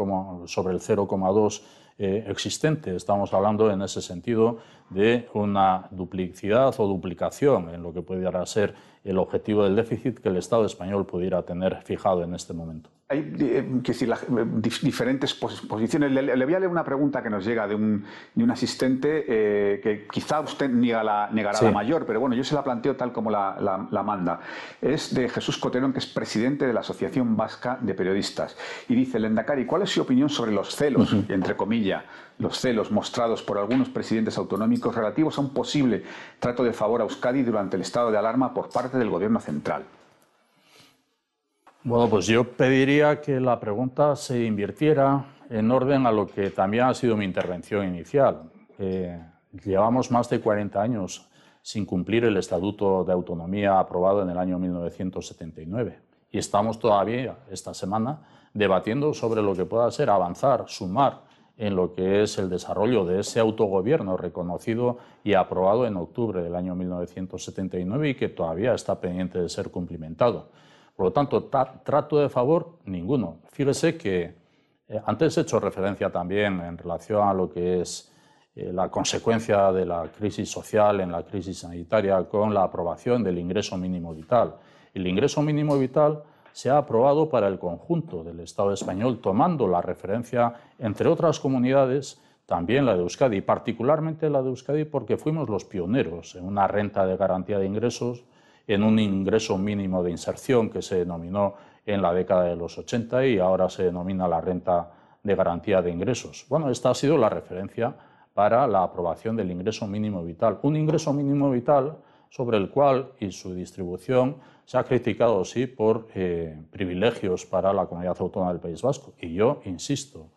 sobre el 0,2% eh, existente. Estamos hablando en ese sentido de una duplicidad o duplicación en lo que pudiera ser el objetivo del déficit que el Estado español pudiera tener fijado en este momento. Hay eh, decir, eh, diferentes posiciones. Le, voy a leer una pregunta que nos llega de un, de un asistente eh, que quizá usted niega la, negará la mayor, pero bueno, yo se la planteo tal como la, la, manda. Es de Jesús Coterón, que es presidente de la Asociación Vasca de Periodistas. Y dice, Lendakari, ¿cuál es su opinión sobre los celos, entre comillas, los celos mostrados por algunos presidentes autonómicos relativos a un posible trato de favor a Euskadi durante el estado de alarma por parte del Gobierno central. Bueno, pues yo pediría que la pregunta se invirtiera en orden a lo que también ha sido mi intervención inicial. Eh, llevamos más de 40 años sin cumplir el Estatuto de Autonomía aprobado en el año 1979 Y estamos todavía esta semana debatiendo sobre lo que pueda ser avanzar, sumar en lo que es el desarrollo de ese autogobierno reconocido y aprobado en octubre del año 1979 y que todavía está pendiente de ser cumplimentado. Por lo tanto, trato de favor ninguno. Fíjese que eh, antes he hecho referencia también en relación a lo que es eh, la consecuencia de la crisis social en la crisis sanitaria con la aprobación del ingreso mínimo vital. El ingreso mínimo vital se ha aprobado para el conjunto del Estado español, tomando la referencia, entre otras comunidades, también la de Euskadi, particularmente la de Euskadi porque fuimos los pioneros en una renta de garantía de ingresos, en un ingreso mínimo de inserción que se denominó en la década de los 80 y ahora se denomina la renta de garantía de ingresos. Bueno, esta ha sido la referencia para la aprobación del ingreso mínimo vital. Un ingreso mínimo vital sobre el cual y su distribución se ha criticado, sí, por eh, privilegios para la comunidad autónoma del País Vasco. Y yo insisto,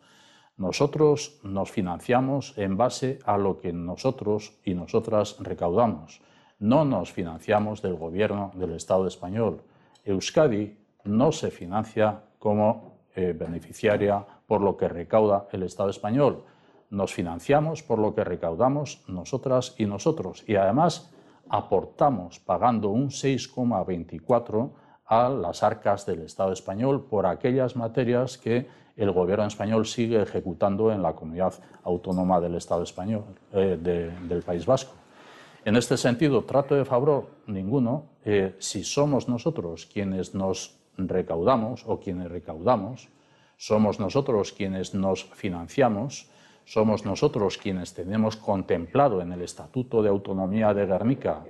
nosotros nos financiamos en base a lo que nosotros y nosotras recaudamos. No nos financiamos del gobierno del Estado español. Euskadi no se financia como eh, beneficiaria por lo que recauda el Estado español. Nos financiamos por lo que recaudamos nosotras y nosotros. Y además aportamos pagando un 6,24 a las arcas del Estado español por aquellas materias que el gobierno español sigue ejecutando en la comunidad autónoma del Estado español, eh, del País Vasco. En este sentido, trato de favor ninguno. Eh, si somos nosotros quienes nos recaudamos o quienes recaudamos, somos nosotros quienes nos financiamos, somos nosotros quienes tenemos contemplado en el Estatuto de Autonomía de Guernica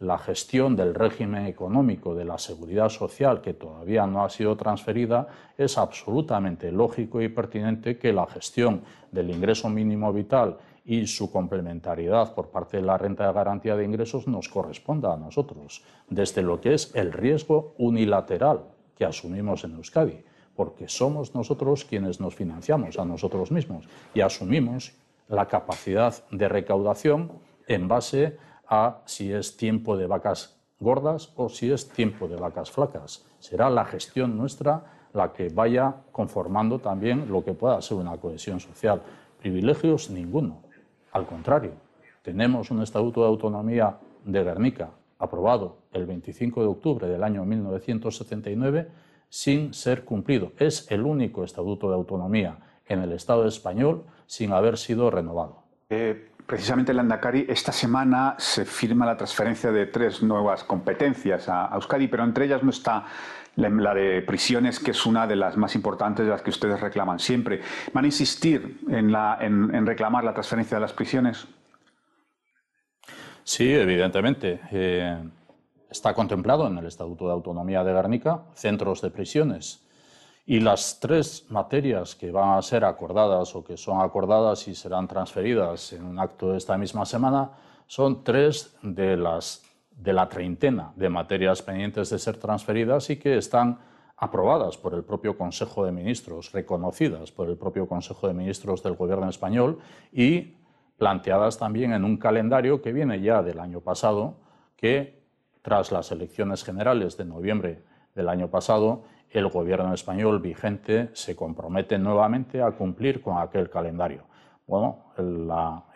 la gestión del régimen económico de la seguridad social que todavía no ha sido transferida, es absolutamente lógico y pertinente que la gestión del ingreso mínimo vital y su complementariedad por parte de la renta de garantía de ingresos nos corresponda a nosotros, desde lo que es el riesgo unilateral que asumimos en Euskadi porque somos nosotros quienes nos financiamos a nosotros mismos y asumimos la capacidad de recaudación en base a si es tiempo de vacas gordas o si es tiempo de vacas flacas. Será la gestión nuestra la que vaya conformando también lo que pueda ser una cohesión social. Privilegios ninguno. Al contrario, tenemos un Estatuto de Autonomía de Guernica aprobado el 25 de octubre del año 1979 sin ser cumplido. Es el único estatuto de autonomía en el Estado español sin haber sido renovado. Eh, precisamente en Landacari, esta semana se firma la transferencia de tres nuevas competencias a, Euskadi, pero entre ellas no está la, de prisiones, que es una de las más importantes de las que ustedes reclaman siempre. ¿Van a insistir en, en reclamar la transferencia de las prisiones? Sí, evidentemente. Eh, está contemplado en el Estatuto de Autonomía de Guernica, centros de prisiones. Y las tres materias que van a ser acordadas o que son acordadas y serán transferidas en un acto de esta misma semana son tres de, las, de la treintena de materias pendientes de ser transferidas y que están aprobadas por el propio Consejo de Ministros, reconocidas por el propio Consejo de Ministros del Gobierno español y planteadas también en un calendario que viene ya del año pasado, que tras las elecciones generales de noviembre del año pasado, el gobierno español vigente se compromete nuevamente a cumplir con aquel calendario. Bueno,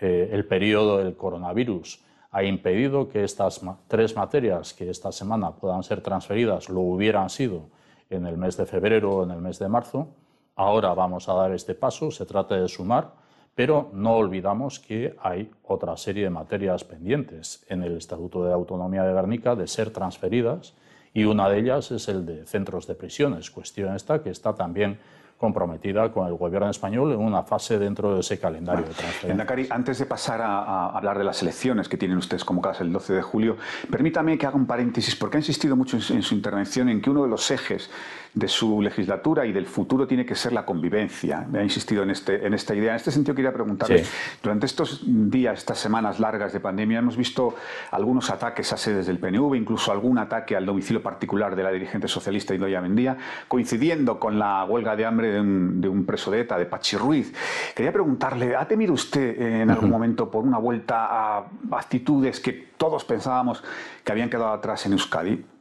eh, el periodo del coronavirus ha impedido que estas tres materias que esta semana puedan ser transferidas lo hubieran sido en el mes de febrero o en el mes de marzo. Ahora vamos a dar este paso, se trata de sumar pero no olvidamos que hay otra serie de materias pendientes en el Estatuto de Autonomía de Guernica de ser transferidas y una de ellas es el de centros de prisiones, cuestión esta que está también comprometida con el gobierno español en una fase dentro de ese calendario de transferencia. antes de pasar a, hablar de las elecciones que tienen ustedes convocadas el 12 de julio, permítame que haga un paréntesis, porque ha insistido mucho en su intervención en que uno de los ejes de su legislatura y del futuro tiene que ser la convivencia. Me ha insistido en, este, en esta idea. En este sentido, quería preguntarle, durante estos días, estas semanas largas de pandemia, hemos visto algunos ataques a sedes del PNV, incluso algún ataque al domicilio particular de la dirigente socialista Idoia Mendía, coincidiendo con la huelga de hambre de un, preso de ETA, de Pachi Ruiz. Quería preguntarle, ¿ha temido usted en algún momento por una vuelta a actitudes que todos pensábamos que habían quedado atrás en Euskadi?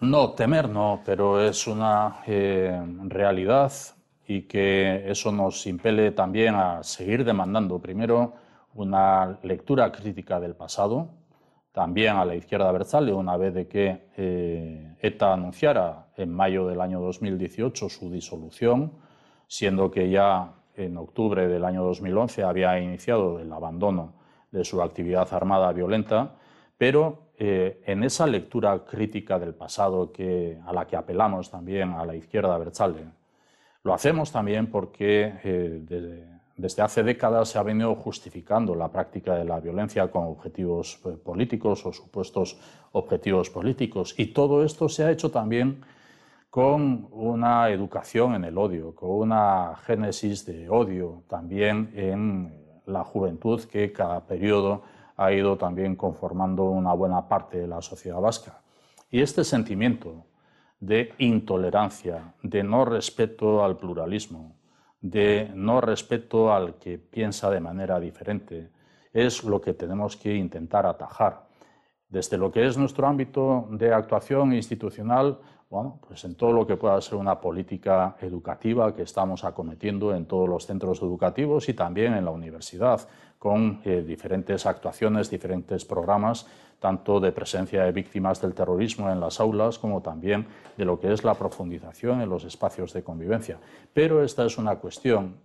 No, temer no, pero es una eh, realidad y que eso nos impele también a seguir demandando primero una lectura crítica del pasado, también a la izquierda Berzale, una vez de que eh, ETA anunciara en mayo del año 2018 su disolución, siendo que ya en octubre del año 2011 había iniciado el abandono de su actividad armada violenta, pero eh, en esa lectura crítica del pasado que, a la que apelamos también a la izquierda Berzale, lo hacemos también porque eh, desde hace décadas se ha venido justificando la práctica de la violencia con objetivos eh, políticos o supuestos objetivos políticos. Y todo esto se ha hecho también con una educación en el odio, con una génesis de odio también en la juventud que cada periodo ha ido también conformando una buena parte de la sociedad vasca. Y este sentimiento de intolerancia, de no respeto al pluralismo, de no respeto al que piensa de manera diferente, es lo que tenemos que intentar atajar. Desde lo que es nuestro ámbito de actuación institucional, bueno, pues en todo lo que pueda ser una política educativa que estamos acometiendo en todos los centros educativos y también en la universidad, con eh, diferentes actuaciones, diferentes programas, tanto de presencia de víctimas del terrorismo en las aulas como también de lo que es la profundización en los espacios de convivencia. Pero esta es una cuestión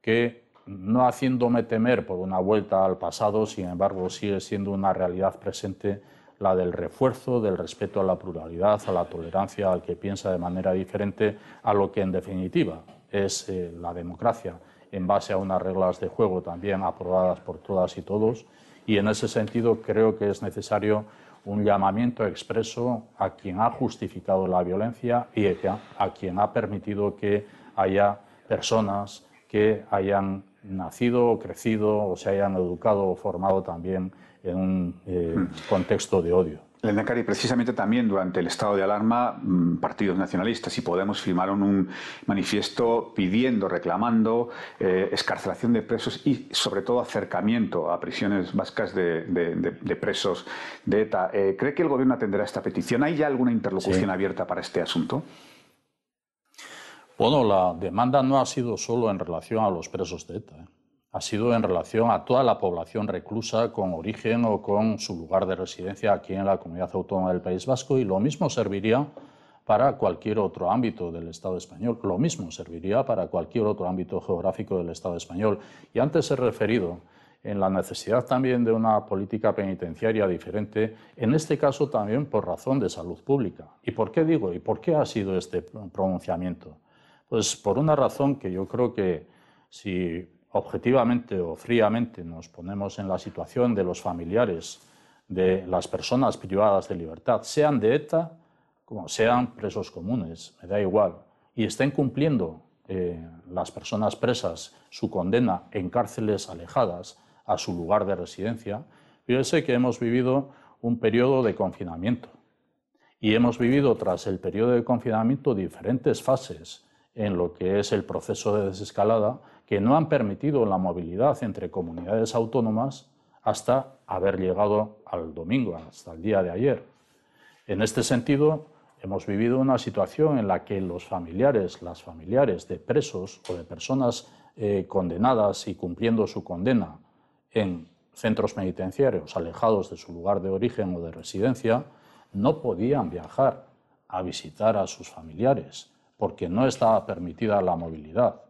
que, no haciéndome temer por una vuelta al pasado, sin embargo, sigue siendo una realidad presente la del refuerzo del respeto a la pluralidad, a la tolerancia, al que piensa de manera diferente, a lo que en definitiva es eh, la democracia, en base a unas reglas de juego también aprobadas por todas y todos. Y en ese sentido creo que es necesario un llamamiento expreso a quien ha justificado la violencia y a quien ha permitido que haya personas que hayan nacido o crecido o se hayan educado o formado también en un eh, hmm. contexto de odio. Lendakari, precisamente también durante el estado de alarma, mm, partidos nacionalistas y Podemos firmaron un manifiesto pidiendo, reclamando eh, escarcelación de presos y, sobre todo, acercamiento a prisiones vascas de, presos de ETA. Eh, ¿Cree que el Gobierno atenderá esta petición? ¿Hay ya alguna interlocución abierta para este asunto? Bueno, la demanda no ha sido solo en relación a los presos de ETA ha sido en relación a toda la población reclusa con origen o con su lugar de residencia aquí en la comunidad autónoma del País Vasco y lo mismo serviría para cualquier otro ámbito del Estado español. Lo mismo serviría para cualquier otro ámbito geográfico del Estado español. Y antes he referido en la necesidad también de una política penitenciaria diferente, en este caso también por razón de salud pública. ¿Y por qué digo? ¿Y por qué ha sido este pronunciamiento? Pues por una razón que yo creo que si objetivamente o fríamente nos ponemos en la situación de los familiares de las personas privadas de libertad, sean de ETA como sean presos comunes, me da igual, y estén cumpliendo eh, las personas presas su condena en cárceles alejadas a su lugar de residencia, fíjese que hemos vivido un periodo de confinamiento. Y hemos vivido tras el periodo de confinamiento diferentes fases en lo que es el proceso de desescalada que no han permitido la movilidad entre comunidades autónomas hasta haber llegado al domingo, hasta el día de ayer. En este sentido, hemos vivido una situación en la que los familiares, las familiares de presos o de personas eh, condenadas y cumpliendo su condena en centros penitenciarios alejados de su lugar de origen o de residencia, no podían viajar a visitar a sus familiares porque no estaba permitida la movilidad.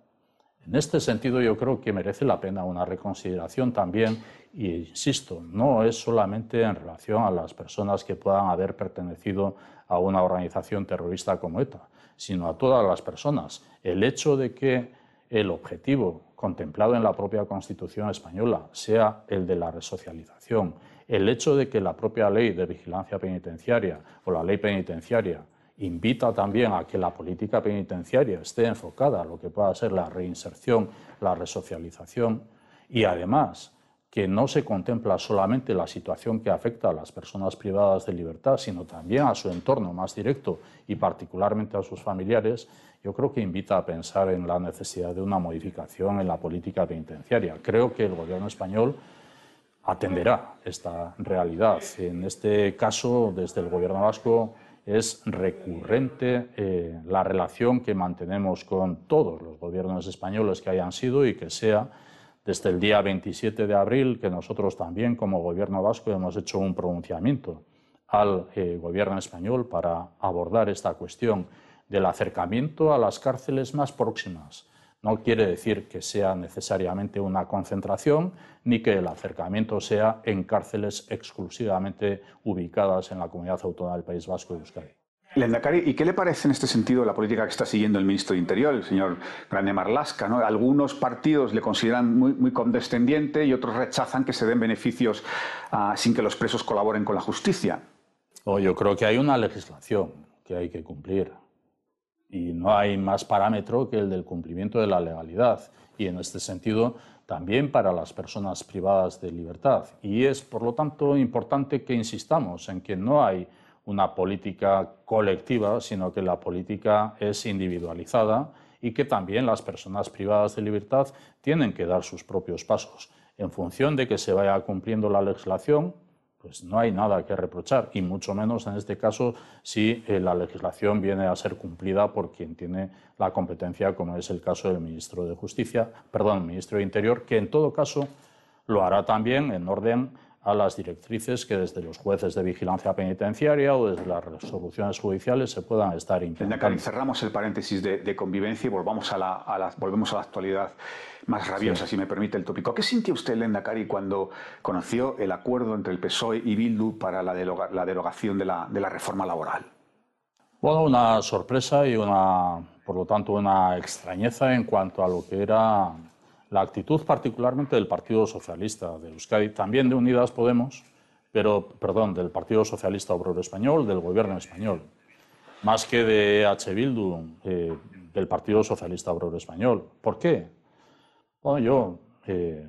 En este sentido yo creo que merece la pena una reconsideración también, y insisto, no es solamente en relación a las personas que puedan haber pertenecido a una organización terrorista como ETA, sino a todas las personas. El hecho de que el objetivo contemplado en la propia Constitución española sea el de la resocialización, el hecho de que la propia ley de vigilancia penitenciaria o la ley penitenciaria invita también a que la política penitenciaria esté enfocada a lo que pueda ser la reinserción, la resocialización y además que no se contempla solamente la situación que afecta a las personas privadas de libertad, sino también a su entorno más directo y particularmente a sus familiares, yo creo que invita a pensar en la necesidad de una modificación en la política penitenciaria. Creo que el gobierno español atenderá esta realidad. En este caso, desde el gobierno vasco, es recurrente eh, la relación que mantenemos con todos los gobiernos españoles que hayan sido y que sea desde el día 27 de abril que nosotros también como gobierno vasco hemos hecho un pronunciamiento al eh, gobierno español para abordar esta cuestión del acercamiento a las cárceles más próximas. No quiere decir que sea necesariamente una concentración ni que el acercamiento sea en cárceles exclusivamente ubicadas en la comunidad autónoma del País Vasco y Euskadi. Lendakari, ¿y qué le parece en este sentido la política que está siguiendo el ministro de Interior, el señor Grande Marlasca? ¿no? Algunos partidos le consideran muy, condescendiente y otros rechazan que se den beneficios ah, sin que los presos colaboren con la justicia. Oh, yo creo que hay una legislación que hay que cumplir y no hay más parámetro que el del cumplimiento de la legalidad. Y en este sentido, también para las personas privadas de libertad. Y es, por lo tanto, importante que insistamos en que no hay una política colectiva, sino que la política es individualizada y que también las personas privadas de libertad tienen que dar sus propios pasos. En función de que se vaya cumpliendo la legislación, pues no hay nada que reprochar, y mucho menos en este caso si eh, la legislación viene a ser cumplida por quien tiene la competencia, como es el caso del ministro de Justicia, perdón, ministro de Interior, que en todo caso lo hará también en orden a las directrices que desde los jueces de vigilancia penitenciaria o desde las resoluciones judiciales se puedan estar implementando. cerramos el paréntesis de, convivencia y volvamos a la, volvemos a la actualidad más rabiosa, si me permite el tópico. ¿Qué sintió usted, Lendakari, cuando conoció el acuerdo entre el PSOE y Bildu para la, la derogación de la, de la reforma laboral? Bueno, una sorpresa y una, por lo tanto, una extrañeza en cuanto a lo que era la actitud particularmente del Partido Socialista de Euskadi, también de Unidas Podemos, pero, perdón, del Partido Socialista Obrero Español, del Gobierno español, más que de H. Bildu, eh, del Partido Socialista Obrero Español. ¿Por qué? Bueno, yo eh,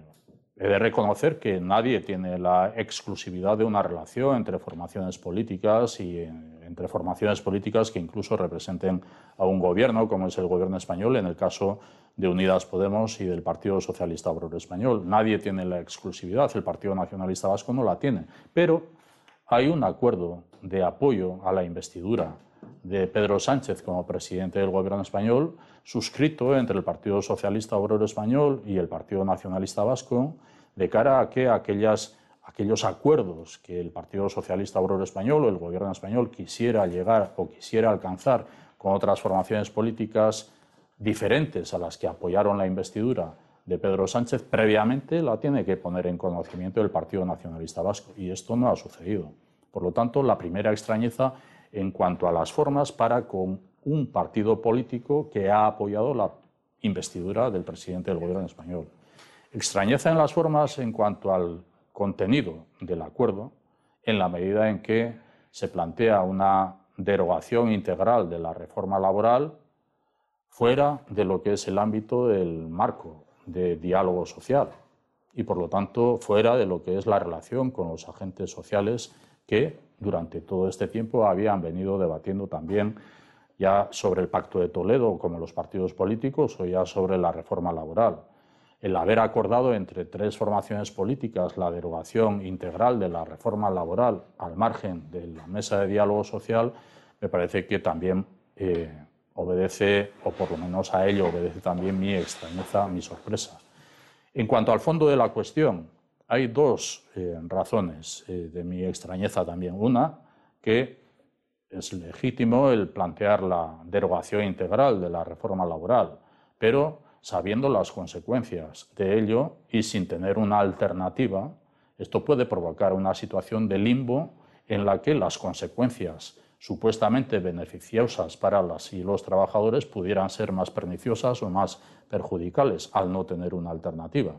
he de reconocer que nadie tiene la exclusividad de una relación entre formaciones políticas y eh, entre formaciones políticas que incluso representen a un gobierno, como es el gobierno español, en el caso de Unidas Podemos y del Partido Socialista Obrero Español. Nadie tiene la exclusividad, el Partido Nacionalista Vasco no la tiene, pero hay un acuerdo de apoyo a la investidura de Pedro Sánchez como presidente del gobierno español, suscrito entre el Partido Socialista Obrero Español y el Partido Nacionalista Vasco, de cara a que aquellos acuerdos que el Partido Socialista Obrero Español o el gobierno español quisiera llegar o quisiera alcanzar con otras formaciones políticas diferentes a las que apoyaron la investidura de Pedro Sánchez, previamente la tiene que poner en conocimiento del Partido Nacionalista Vasco. Y esto no ha sucedido. Por lo tanto, la primera extrañeza en cuanto a las formas para con un partido político que ha apoyado la investidura del presidente del gobierno español. Extrañeza en las formas en cuanto al contenido del acuerdo, en la medida en que se plantea una derogación integral de la reforma laboral fuera de lo que es el ámbito del marco de diálogo social y, por lo tanto, fuera de lo que es la relación con los agentes sociales que durante todo este tiempo habían venido debatiendo también ya sobre el Pacto de Toledo, como los partidos políticos, o ya sobre la reforma laboral. El haber acordado entre tres formaciones políticas la derogación integral de la reforma laboral al margen de la mesa de diálogo social, me parece que también eh, obedece, o por lo menos a ello obedece también mi extrañeza, mi sorpresa. En cuanto al fondo de la cuestión, hay dos eh, razones eh, de mi extrañeza también. Una, que es legítimo el plantear la derogación integral de la reforma laboral, pero sabiendo las consecuencias de ello y sin tener una alternativa, esto puede provocar una situación de limbo en la que las consecuencias supuestamente beneficiosas para las y los trabajadores pudieran ser más perniciosas o más perjudicales al no tener una alternativa.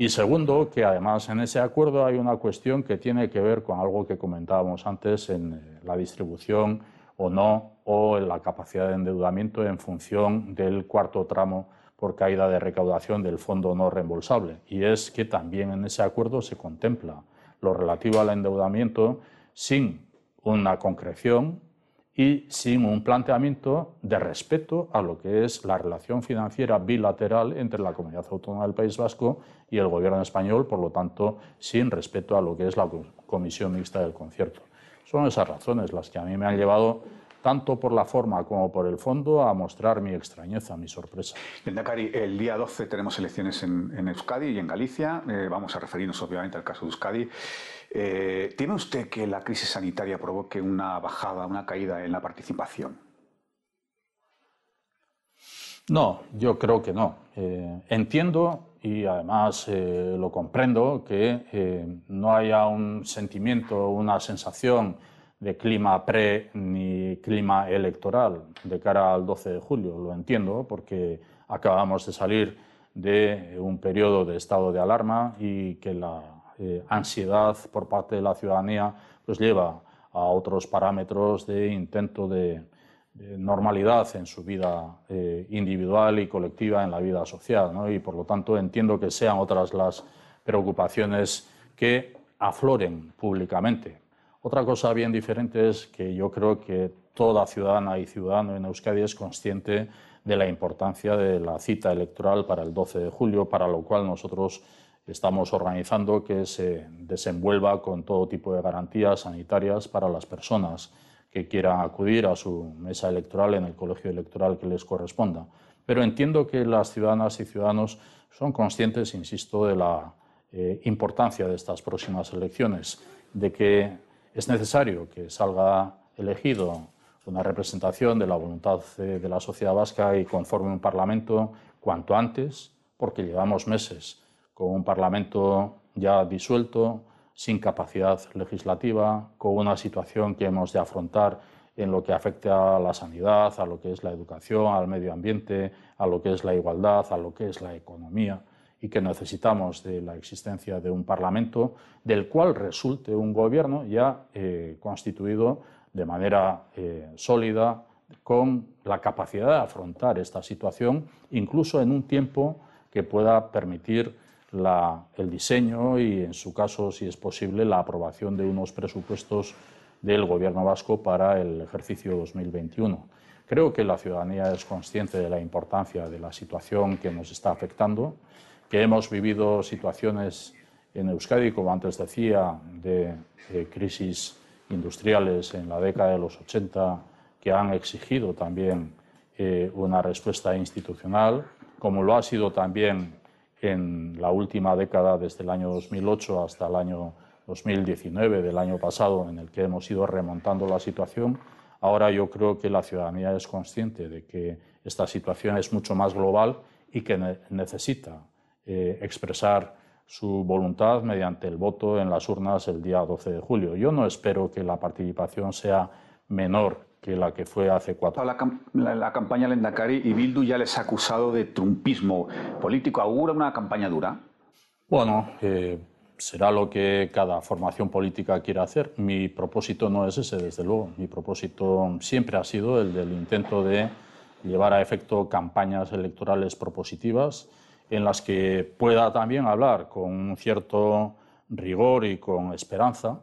Y segundo, que además en ese acuerdo hay una cuestión que tiene que ver con algo que comentábamos antes en eh, la distribución o no o en la capacidad de endeudamiento en función del cuarto tramo por caída de recaudación del fondo no reembolsable. Y es que también en ese acuerdo se contempla lo relativo al endeudamiento sin una concreción y sin un planteamiento de respeto a lo que es la relación financiera bilateral entre la Comunidad Autónoma del País Vasco y el Gobierno español, por lo tanto, sin respeto a lo que es la Comisión Mixta del Concierto. Son esas razones las que a mí me han llevado tanto por la forma como por el fondo, a mostrar mi extrañeza, mi sorpresa. El día 12 tenemos elecciones en, Euskadi y en Galicia. Eh, vamos a referirnos obviamente al caso de Euskadi. Eh, ¿Tiene usted que la crisis sanitaria provoque una bajada, una caída en la participación? No, yo creo que no. Eh, entiendo y además lo comprendo que no haya un sentimiento, una sensación de clima pre ni clima electoral de cara al 12 de julio. Lo entiendo porque acabamos de salir de un periodo de estado de alarma y que la eh, ansiedad por parte de la ciudadanía pues lleva a otros parámetros de intento de, normalidad en su vida eh, individual y colectiva en la vida social. Y por lo tanto entiendo que sean otras las preocupaciones que afloren públicamente. Otra cosa bien diferente es que yo creo que toda ciudadana y ciudadano en Euskadi es consciente de la importancia de la cita electoral para el 12 de julio, para lo cual nosotros estamos organizando que se desenvuelva con todo tipo de garantías sanitarias para las personas que quieran acudir a su mesa electoral en el colegio electoral que les corresponda. Pero entiendo que las ciudadanas y ciudadanos son conscientes, insisto, de la eh, importancia de estas próximas elecciones, de que es necesario que salga elegido una representación de la voluntad de la sociedad vasca y conforme un Parlamento cuanto antes, porque llevamos meses con un Parlamento ya disuelto, sin capacidad legislativa, con una situación que hemos de afrontar en lo que afecta a la sanidad, a lo que es la educación, al medio ambiente, a lo que es la igualdad, a lo que es la economía y que necesitamos de la existencia de un Parlamento del cual resulte un gobierno ya eh, constituido de manera eh, sólida, con la capacidad de afrontar esta situación, incluso en un tiempo que pueda permitir el diseño y, en su caso, si es posible, la aprobación de unos presupuestos del Gobierno vasco para el ejercicio 2021. Creo que la ciudadanía es consciente de la importancia de la situación que nos está afectando que hemos vivido situaciones en Euskadi, como antes decía, de, crisis industriales en la década de los 80 que han exigido también eh, una respuesta institucional, como lo ha sido también en la última década, desde el año 2008 hasta el año 2019 del año pasado, en el que hemos ido remontando la situación. Ahora yo creo que la ciudadanía es consciente de que esta situación es mucho más global y que necesita eh, expresar su voluntad mediante el voto en las urnas el día 12 de julio. Yo no espero que la participación sea menor que la que fue hace cuatro años. La, la, campaña Lendakari y Bildu ya les ha acusado de trumpismo político. ¿Augura una campaña dura? Bueno, eh, será lo que cada formación política quiera hacer. Mi propósito no es ese, desde luego. Mi propósito siempre ha sido el del intento de llevar a efecto campañas electorales propositivas en las que pueda también hablar con un cierto rigor y con esperanza,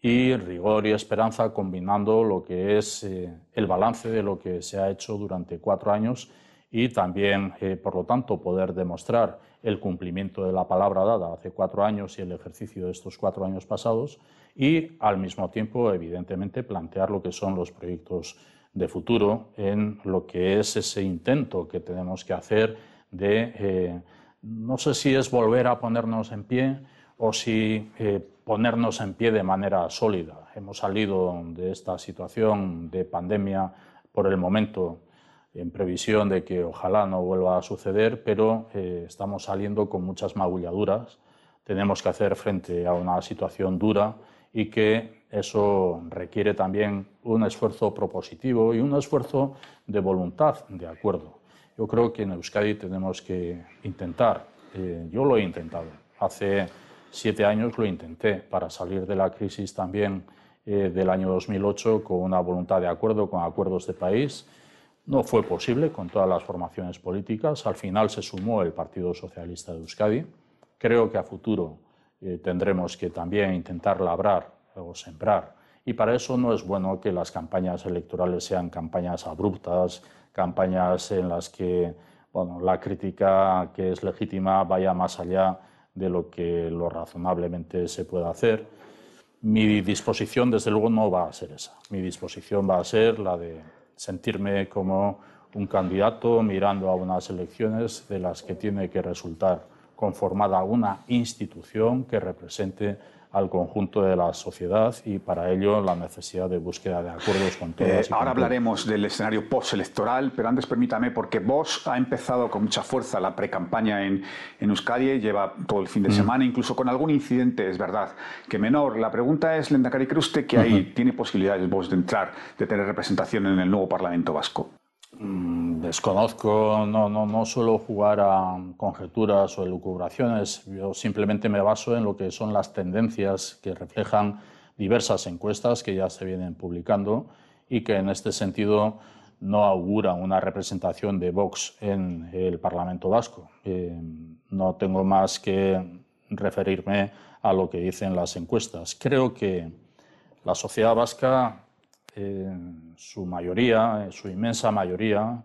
y rigor y esperanza combinando lo que es eh, el balance de lo que se ha hecho durante cuatro años y también, eh, por lo tanto, poder demostrar el cumplimiento de la palabra dada hace cuatro años y el ejercicio de estos cuatro años pasados y, al mismo tiempo, evidentemente, plantear lo que son los proyectos de futuro en lo que es ese intento que tenemos que hacer de, eh, no sé si es volver a ponernos en pie o si eh, ponernos en pie de manera sólida. Hemos salido de esta situación de pandemia por el momento en previsión de que ojalá no vuelva a suceder, pero eh, estamos saliendo con muchas magulladuras. Tenemos que hacer frente a una situación dura y que eso requiere también un esfuerzo propositivo y un esfuerzo de voluntad de acuerdo. Yo creo que en Euskadi tenemos que intentar, eh, yo lo he intentado, hace siete años lo intenté para salir de la crisis también eh, del año 2008 con una voluntad de acuerdo, con acuerdos de país. No fue posible con todas las formaciones políticas. Al final se sumó el Partido Socialista de Euskadi. Creo que a futuro eh, tendremos que también intentar labrar o sembrar. Y para eso no es bueno que las campañas electorales sean campañas abruptas, campañas en las que bueno, la crítica que es legítima vaya más allá de lo que lo razonablemente se puede hacer. Mi disposición, desde luego, no va a ser esa. Mi disposición va a ser la de sentirme como un candidato mirando a unas elecciones de las que tiene que resultar conformada una institución que represente al conjunto de la sociedad y para ello la necesidad de búsqueda de acuerdos con todas. Eh, ahora hablaremos del escenario postelectoral, pero antes permítame, porque Vox ha empezado con mucha fuerza la precampaña en, en Euskadi, lleva todo el fin de mm. semana, incluso con algún incidente, es verdad, que menor. La pregunta es, Lendakari, ¿cree usted que ahí tiene posibilidades Vox de entrar, de tener representación en el nuevo Parlamento Vasco? Mm, desconozco, no, no, no suelo jugar a conjeturas o elucubraciones, yo simplemente me baso en lo que son las tendencias que reflejan diversas encuestas que ya se vienen publicando y que en este sentido no auguran una representación de Vox en el Parlamento vasco. Eh, no tengo más que referirme a lo que dicen las encuestas. Creo que la sociedad vasca en su mayoría, en su inmensa mayoría,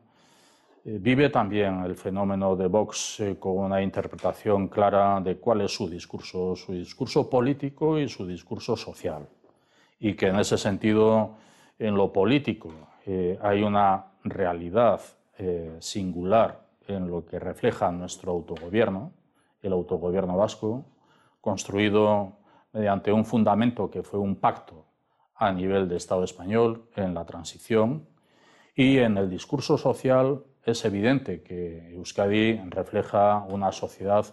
eh, vive también el fenómeno de Vox eh, con una interpretación clara de cuál es su discurso, su discurso político y su discurso social. Y que en ese sentido, en lo político, eh, hay una realidad singular en lo que refleja nuestro autogobierno, el autogobierno vasco, construido mediante un fundamento que fue un pacto a nivel de Estado español en la transición y en el discurso social es evidente que Euskadi refleja una sociedad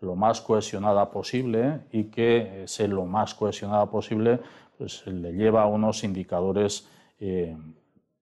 lo más cohesionada posible y que ser lo más cohesionada posible pues, le lleva a unos indicadores eh,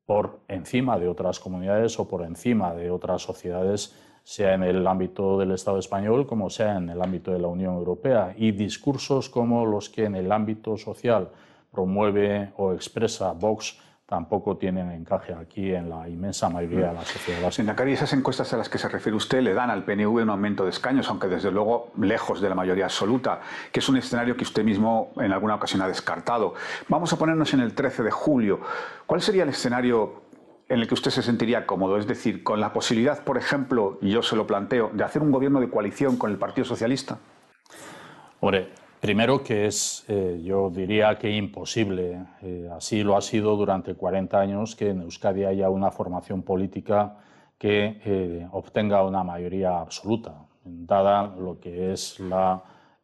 por encima de otras comunidades o por encima de otras sociedades, sea en el ámbito del Estado español como sea en el ámbito de la Unión Europea. Y discursos como los que en el ámbito social promueve o expresa Vox tampoco tienen encaje aquí en la inmensa mayoría de la sociedad básica. esas encuestas a las que se refiere usted le dan al PNV un aumento de escaños, aunque desde luego lejos de la mayoría absoluta, que es un escenario que usted mismo en alguna ocasión ha descartado. Vamos a ponernos en el 13 de julio. ¿Cuál sería el escenario en el que usted se sentiría cómodo? Es decir, con la posibilidad, por ejemplo, y yo se lo planteo, de hacer un gobierno de coalición con el Partido Socialista. Hombre, Primero que es, eh, yo diría que imposible, eh, así lo ha sido durante 40 años, que en Euskadi haya una formación política que eh, obtenga una mayoría absoluta, dada lo que es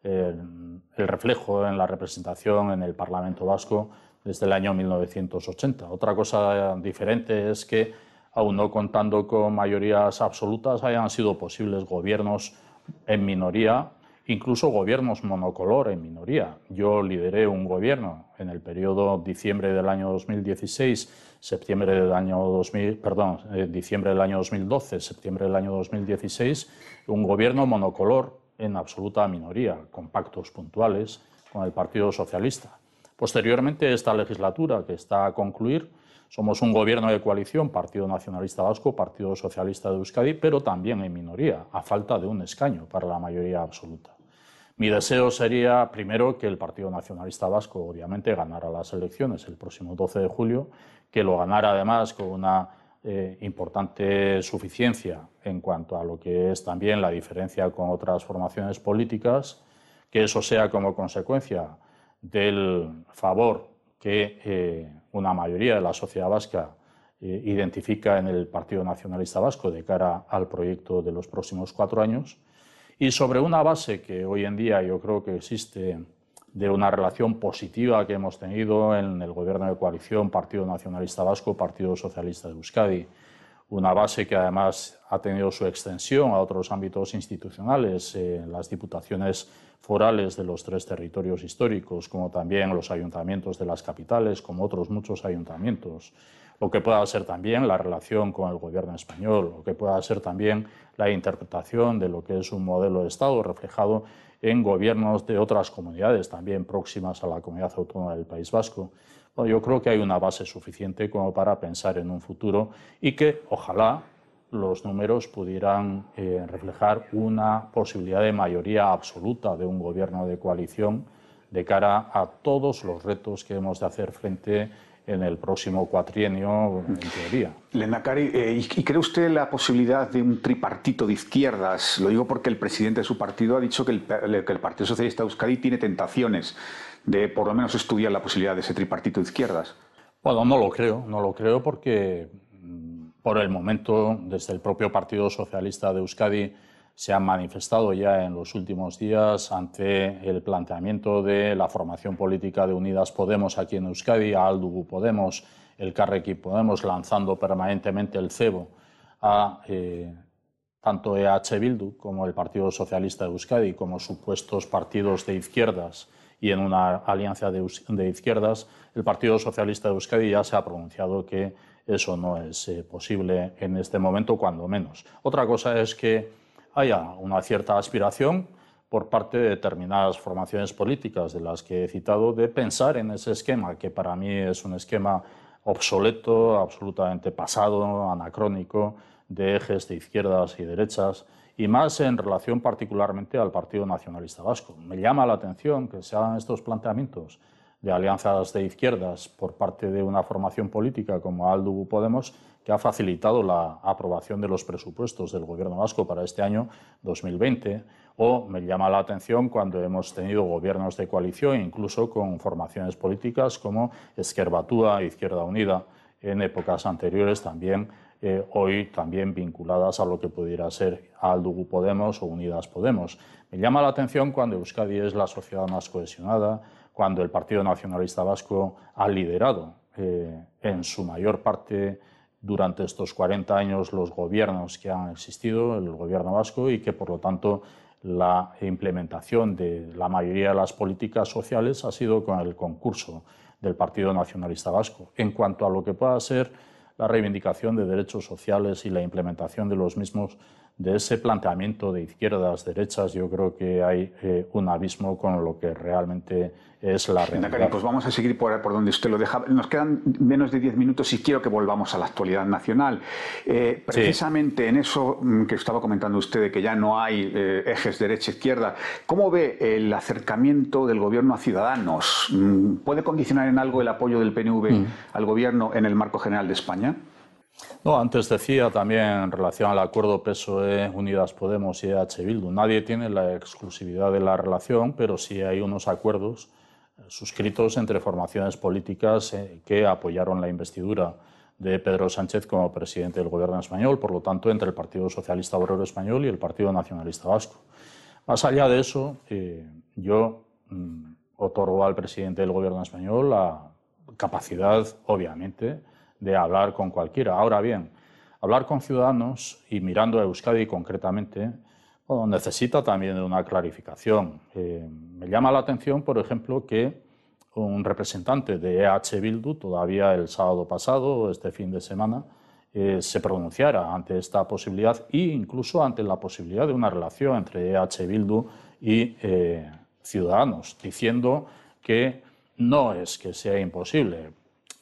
el reflejo en la representación en el Parlamento Vasco desde el año 1980. Otra cosa diferente es que, aun no contando con mayorías absolutas, hayan sido posibles gobiernos en minoría incluso gobiernos monocolor en minoría. Yo lideré un gobierno en el periodo diciembre del año 2016, septiembre del año 2000, perdón, eh, diciembre del año 2012, septiembre del año 2016, un gobierno monocolor en absoluta minoría, con pactos puntuales con el Partido Socialista. Posteriormente, esta legislatura que está a concluir, somos un gobierno de coalición, Partido Nacionalista Vasco, Partido Socialista de Euskadi, pero también en minoría, a falta de un escaño para la mayoría absoluta. Mi deseo sería, primero, que el Partido Nacionalista Vasco, obviamente, ganara las elecciones el próximo 12 de julio, que lo ganara además con una eh, importante suficiencia en cuanto a lo que es también la diferencia con otras formaciones políticas, que eso sea como consecuencia del favor que eh, una mayoría de la sociedad vasca eh, identifica en el Partido Nacionalista Vasco de cara al proyecto de los próximos cuatro años y sobre una base que hoy en día yo creo que existe de una relación positiva que hemos tenido en el gobierno de coalición Partido Nacionalista Vasco, Partido Socialista de Euskadi, una base que además ha tenido su extensión a otros ámbitos institucionales, eh, las diputaciones forales de los tres territorios históricos, como también los ayuntamientos de las capitales, como otros muchos ayuntamientos, lo que pueda ser también la relación con el gobierno español, lo que pueda ser también la interpretación de lo que es un modelo de Estado reflejado en gobiernos de otras comunidades también próximas a la comunidad autónoma del País Vasco. yo creo que hay una base suficiente como para pensar en un futuro y que ojalá los números pudieran eh, reflejar una posibilidad de mayoría absoluta de un gobierno de coalición de cara a todos los retos que hemos de hacer frente en el próximo cuatrienio, en teoría. Lendakari, eh, ¿y cree usted la posibilidad de un tripartito de izquierdas? Lo digo porque el presidente de su partido ha dicho que el, que el Partido Socialista de Euskadi tiene tentaciones de por lo menos estudiar la posibilidad de ese tripartito de izquierdas? Bueno, no lo creo, no lo creo porque mm, por el momento, desde el propio Partido Socialista de Euskadi, se han manifestado ya en los últimos días ante el planteamiento de la formación política de Unidas Podemos aquí en Euskadi, a Aldugu Podemos, el Carrequi Podemos, lanzando permanentemente el cebo a eh, tanto EH Bildu como el Partido Socialista de Euskadi como supuestos partidos de izquierdas y en una alianza de, de, izquierdas, el Partido Socialista de Euskadi ya se ha pronunciado que eso no es eh, posible en este momento, cuando menos. Otra cosa es que haya una cierta aspiración por parte de determinadas formaciones políticas de las que he citado de pensar en ese esquema, que para mí es un esquema obsoleto, absolutamente pasado, anacrónico, de ejes de izquierdas y derechas, y más en relación particularmente al Partido Nacionalista Vasco. Me llama la atención que se hagan estos planteamientos de alianzas de izquierdas por parte de una formación política como Aldu Podemos, que ha facilitado la aprobación de los presupuestos del Gobierno vasco para este año 2020. O me llama la atención cuando hemos tenido gobiernos de coalición, incluso con formaciones políticas como Esquerbatúa, Izquierda Unida, en épocas anteriores también, eh, hoy también vinculadas a lo que pudiera ser Aldu Podemos o Unidas Podemos. Me llama la atención cuando Euskadi es la sociedad más cohesionada, cuando el Partido Nacionalista Vasco ha liderado eh, en su mayor parte durante estos 40 años los gobiernos que han existido, el gobierno vasco, y que por lo tanto la implementación de la mayoría de las políticas sociales ha sido con el concurso del Partido Nacionalista Vasco. En cuanto a lo que pueda ser la reivindicación de derechos sociales y la implementación de los mismos, de ese planteamiento de izquierdas, derechas, yo creo que hay eh, un abismo con lo que realmente es la realidad. pues vamos a seguir por, por, donde usted lo deja. Nos quedan menos de diez minutos y quiero que volvamos a la actualidad nacional. Eh, precisamente sí. en eso mm, que estaba comentando usted, de que ya no hay eh, ejes derecha-izquierda, ¿cómo ve el acercamiento del gobierno a Ciudadanos? Mm, ¿Puede condicionar en algo el apoyo del PNV mm. al gobierno en el marco general de España? No, antes decía también en relación al acuerdo PSOE, Unidas Podemos y EH Bildu, nadie tiene la exclusividad de la relación, pero sí hay unos acuerdos eh, suscritos entre formaciones políticas eh, que apoyaron la investidura de Pedro Sánchez como presidente del gobierno español, por lo tanto, entre el Partido Socialista Obrero Español y el Partido Nacionalista Vasco. Más allá de eso, eh, yo mm, otorgo al presidente del gobierno español la capacidad, obviamente, de hablar con cualquiera. Ahora bien, hablar con ciudadanos y mirando a Euskadi concretamente, necesita también de una clarificación. Eh, me llama la atención, por ejemplo, que un representante de EH Bildu, todavía el sábado pasado, este fin de semana, eh, se pronunciara ante esta posibilidad e incluso ante la posibilidad de una relación entre EH Bildu y eh, Ciudadanos, diciendo que no es que sea imposible,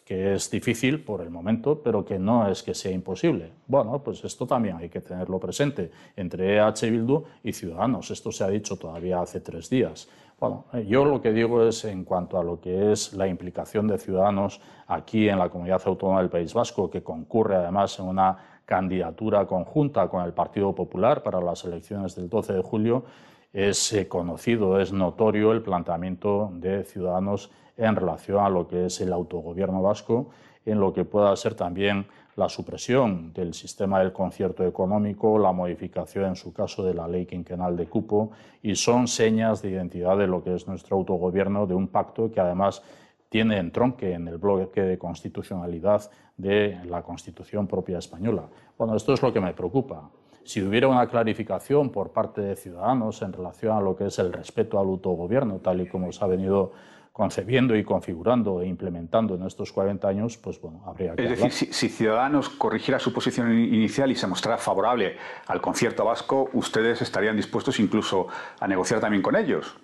que es difícil por el momento, pero que no es que sea imposible. Bueno, pues esto también hay que tenerlo presente entre EH Bildu y Ciudadanos. Esto se ha dicho todavía hace tres días. Bueno, yo lo que digo es en cuanto a lo que es la implicación de Ciudadanos aquí en la Comunidad Autónoma del País Vasco, que concurre además en una candidatura conjunta con el Partido Popular para las elecciones del 12 de julio, es eh, conocido, es notorio el planteamiento de Ciudadanos en relación a lo que es el autogobierno vasco, en lo que pueda ser también la supresión del sistema del concierto económico, la modificación, en su caso, de la ley quinquenal de cupo, y son señas de identidad de lo que es nuestro autogobierno, de un pacto que además tiene entronque en el bloque de constitucionalidad de la Constitución propia española. Bueno, esto es lo que me preocupa. Si hubiera una clarificación por parte de ciudadanos en relación a lo que es el respeto al autogobierno, tal y como se ha venido concebiendo y configurando e implementando en estos 40 años, pues bueno, habría que. Es decir, si, si, Ciudadanos corrigiera su posición inicial y se mostrara favorable al concierto vasco, ustedes estarían dispuestos incluso a negociar también con ellos.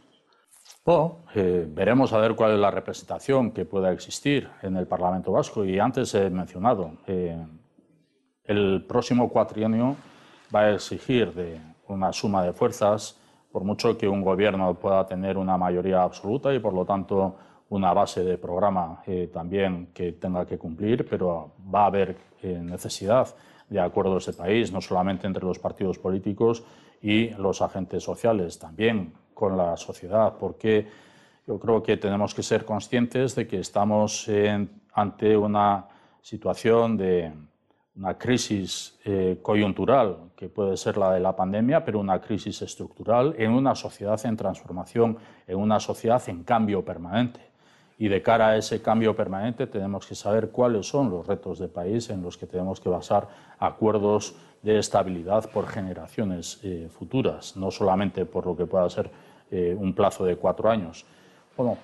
Bueno, eh, veremos a ver cuál es la representación que pueda existir en el Parlamento Vasco. Y antes he mencionado, eh, el próximo cuatrienio va a exigir de una suma de fuerzas por mucho que un gobierno pueda tener una mayoría absoluta y por lo tanto una base de programa eh, también que tenga que cumplir, pero va a haber eh, necesidad de acuerdos de país, no solamente entre los partidos políticos y los agentes sociales, también con la sociedad, porque Yo creo que tenemos que ser conscientes de que estamos ante una situación de una crisis eh, coyuntural, que puede ser la de la pandemia, pero una crisis estructural en una sociedad en transformación, en una sociedad en cambio permanente. Y de cara a ese cambio permanente tenemos que saber cuáles son los retos de país en los que tenemos que basar acuerdos de estabilidad por generaciones eh, futuras, no solamente por lo que pueda ser eh, un plazo de cuatro años. Bueno,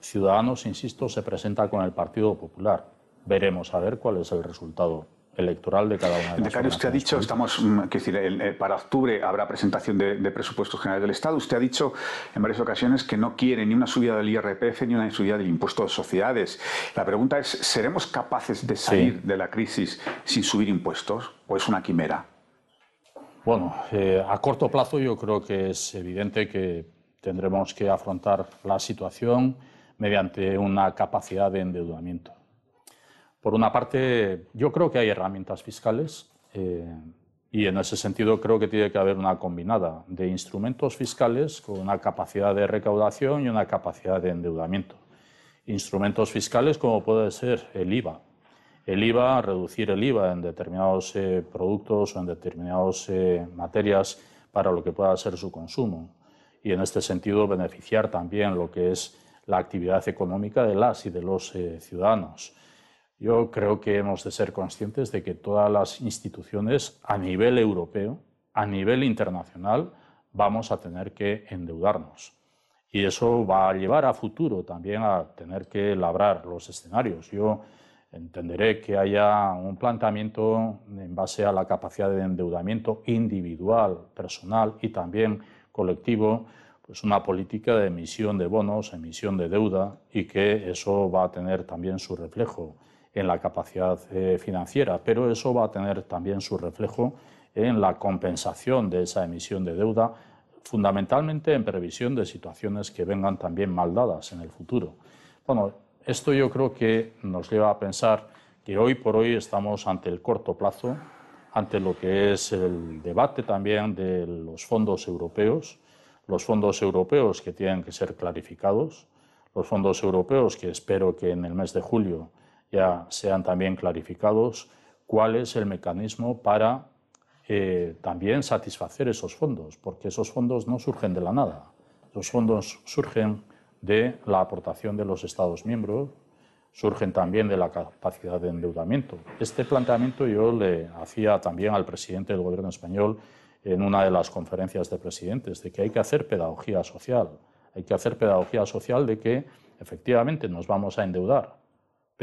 Ciudadanos, insisto, se presenta con el Partido Popular. Veremos a ver cuál es el resultado electoral de cada una de las usted ha dicho, estamos, mm, decir, eh, para octubre habrá presentación de, presupuestos generales del Estado. Usted ha dicho en varias ocasiones que no quiere ni una subida del IRPF ni una subida del impuesto de sociedades. La pregunta es, ¿seremos capaces de salir de la crisis sin subir impuestos o es una quimera? Bueno, eh, a corto plazo yo creo que es evidente que tendremos que afrontar la situación mediante una capacidad de endeudamiento. Por una parte, yo creo que hay herramientas fiscales eh, y en ese sentido creo que tiene que haber una combinada de instrumentos fiscales con una capacidad de recaudación y una capacidad de endeudamiento. Instrumentos fiscales como puede ser el IVA. El IVA, reducir el IVA en determinados eh, productos o en determinadas eh, materias para lo que pueda ser su consumo. Y en este sentido beneficiar también lo que es la actividad económica de las y de los ciudadanos yo creo que hemos de ser conscientes de que todas las instituciones a nivel europeo, a nivel internacional, vamos a tener que endeudarnos. Y eso va a llevar a futuro también a tener que labrar los escenarios. Yo entenderé que haya un planteamiento en base a la capacidad de endeudamiento individual, personal y también colectivo, pues una política de emisión de bonos, emisión de deuda y que eso va a tener también su reflejo en la capacidad eh, financiera, pero eso va a tener también su reflejo en la compensación de esa emisión de deuda, fundamentalmente en previsión de situaciones que vengan también mal dadas en el futuro. Bueno, esto yo creo que nos lleva a pensar que hoy por hoy estamos ante el corto plazo, ante lo que es el debate también de los fondos europeos, los fondos europeos que tienen que ser clarificados, los fondos europeos que espero que en el mes de julio ya sean también clarificados cuál es el mecanismo para eh, también satisfacer esos fondos, porque esos fondos no surgen de la nada. Los fondos surgen de la aportación de los Estados miembros, surgen también de la capacidad de endeudamiento. Este planteamiento yo le hacía también al presidente del Gobierno español en una de las conferencias de presidentes, de que hay que hacer pedagogía social. Hay que hacer pedagogía social de que efectivamente nos vamos a endeudar,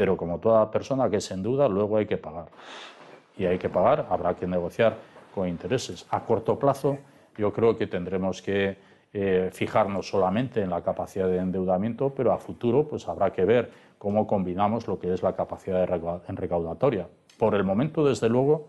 pero como toda persona que se endeuda, luego hay que pagar. Y hay que pagar, habrá que negociar con intereses. A corto plazo, yo creo que tendremos que eh, fijarnos solamente en la capacidad de endeudamiento, pero a futuro pues habrá que ver cómo combinamos lo que es la capacidad de recaudatoria. Por el momento, desde luego,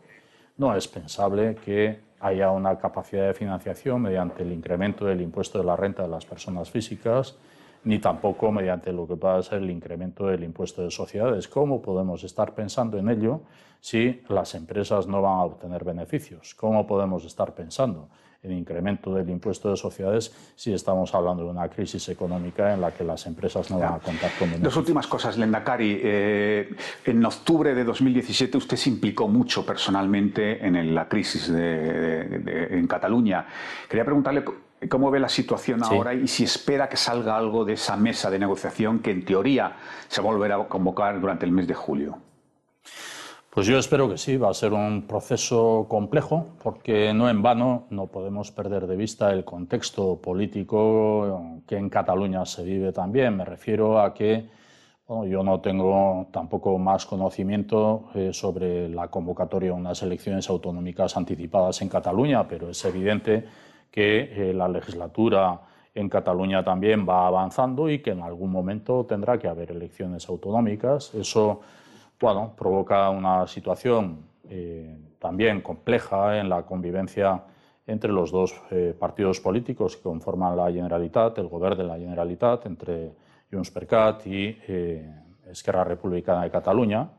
no es pensable que haya una capacidad de financiación mediante el incremento del impuesto de la renta de las personas físicas, ni tampoco mediante lo que pueda ser el incremento del impuesto de sociedades. ¿Cómo podemos estar pensando en ello si las empresas no van a obtener beneficios? ¿Cómo podemos estar pensando en incremento del impuesto de sociedades si estamos hablando de una crisis económica en la que las empresas no van a contar con beneficios? Dos últimas cosas, Lendakari. Eh, en octubre de 2017 usted se implicó mucho personalmente en la crisis en Cataluña. Quería preguntarle ¿Cómo ve la situación ahora y si espera que salga algo de esa mesa de negociación que en teoría se volverá a convocar durante el mes de julio? Pues yo espero que sí, va a ser un proceso complejo porque no en vano no podemos perder de vista el contexto político que en Cataluña se vive también. Me refiero a que bueno, yo no tengo tampoco más conocimiento eh, sobre la convocatoria de unas elecciones autonómicas anticipadas en Cataluña, pero es evidente que eh, la legislatura en Cataluña también va avanzando y que en algún momento tendrá que haber elecciones autonómicas. Eso bueno, provoca una situación eh, también compleja en la convivencia entre los dos eh, partidos políticos que conforman la Generalitat, el gobierno de la Generalitat, entre Junts per Cat y Esquerra Republicana de Cataluña.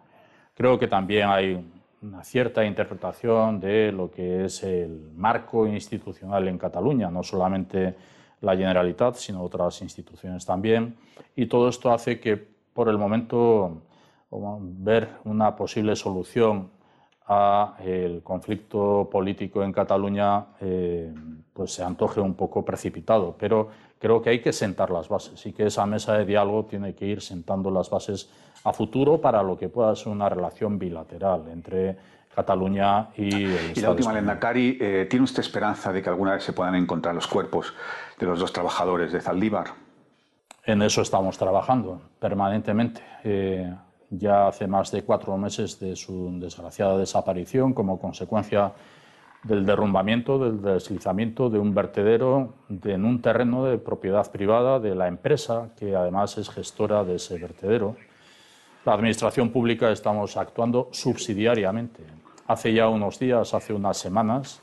Creo que también hay una cierta interpretación de lo que es el marco institucional en Cataluña, no solamente la Generalitat, sino otras instituciones también. Y todo esto hace que, por el momento, ver una posible solución a el conflicto político en Cataluña eh, pues se antoje un poco precipitado, pero creo que hay que sentar las bases y que esa mesa de diálogo tiene que ir sentando las bases a futuro para lo que pueda ser una relación bilateral entre Cataluña y el Y la última, Lendakari, eh, ¿tiene usted esperanza de que alguna vez se puedan encontrar los cuerpos de los dos trabajadores de Zaldívar? En eso estamos trabajando permanentemente. Eh, ya hace más de cuatro meses de su desgraciada desaparición como consecuencia del derrumbamiento, del deslizamiento de un vertedero en un terreno de propiedad privada de la empresa, que además es gestora de ese vertedero. La Administración Pública estamos actuando subsidiariamente. Hace ya unos días, hace unas semanas,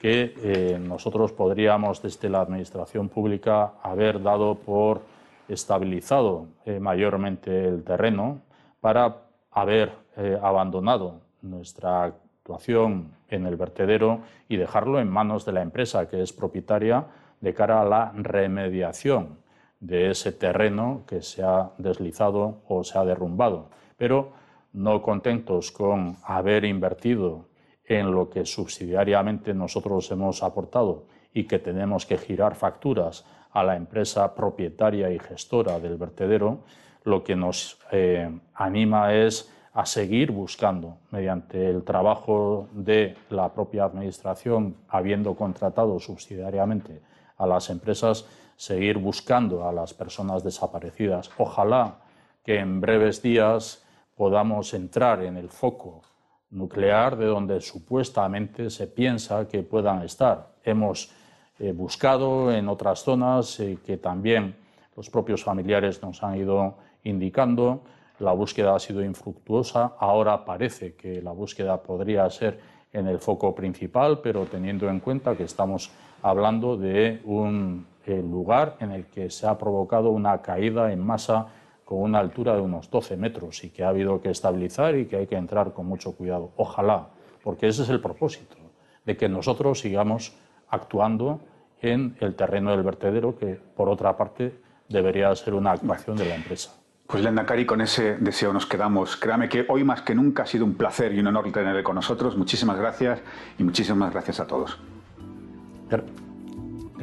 que eh, nosotros podríamos desde la Administración Pública haber dado por estabilizado eh, mayormente el terreno para haber eh, abandonado nuestra actuación en el vertedero y dejarlo en manos de la empresa que es propietaria de cara a la remediación de ese terreno que se ha deslizado o se ha derrumbado. Pero no contentos con haber invertido en lo que subsidiariamente nosotros hemos aportado y que tenemos que girar facturas a la empresa propietaria y gestora del vertedero, lo que nos eh, anima es a seguir buscando, mediante el trabajo de la propia Administración, habiendo contratado subsidiariamente a las empresas, seguir buscando a las personas desaparecidas. Ojalá que en breves días podamos entrar en el foco nuclear de donde supuestamente se piensa que puedan estar. Hemos eh, buscado en otras zonas eh, que también los propios familiares nos han ido indicando. La búsqueda ha sido infructuosa. Ahora parece que la búsqueda podría ser en el foco principal, pero teniendo en cuenta que estamos hablando de un eh, lugar en el que se ha provocado una caída en masa con una altura de unos 12 metros y que ha habido que estabilizar y que hay que entrar con mucho cuidado. Ojalá, porque ese es el propósito, de que nosotros sigamos actuando en el terreno del vertedero, que por otra parte debería ser una actuación de la empresa. Pues Lendakari, con ese deseo nos quedamos. Créame que hoy más que nunca ha sido un placer y un honor tenerle con nosotros. Muchísimas gracias y muchísimas gracias a todos.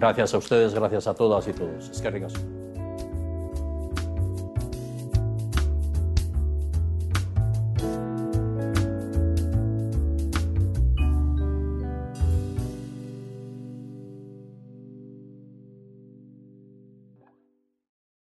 Gracias a ustedes, gracias a todas y todos. Es que ricas.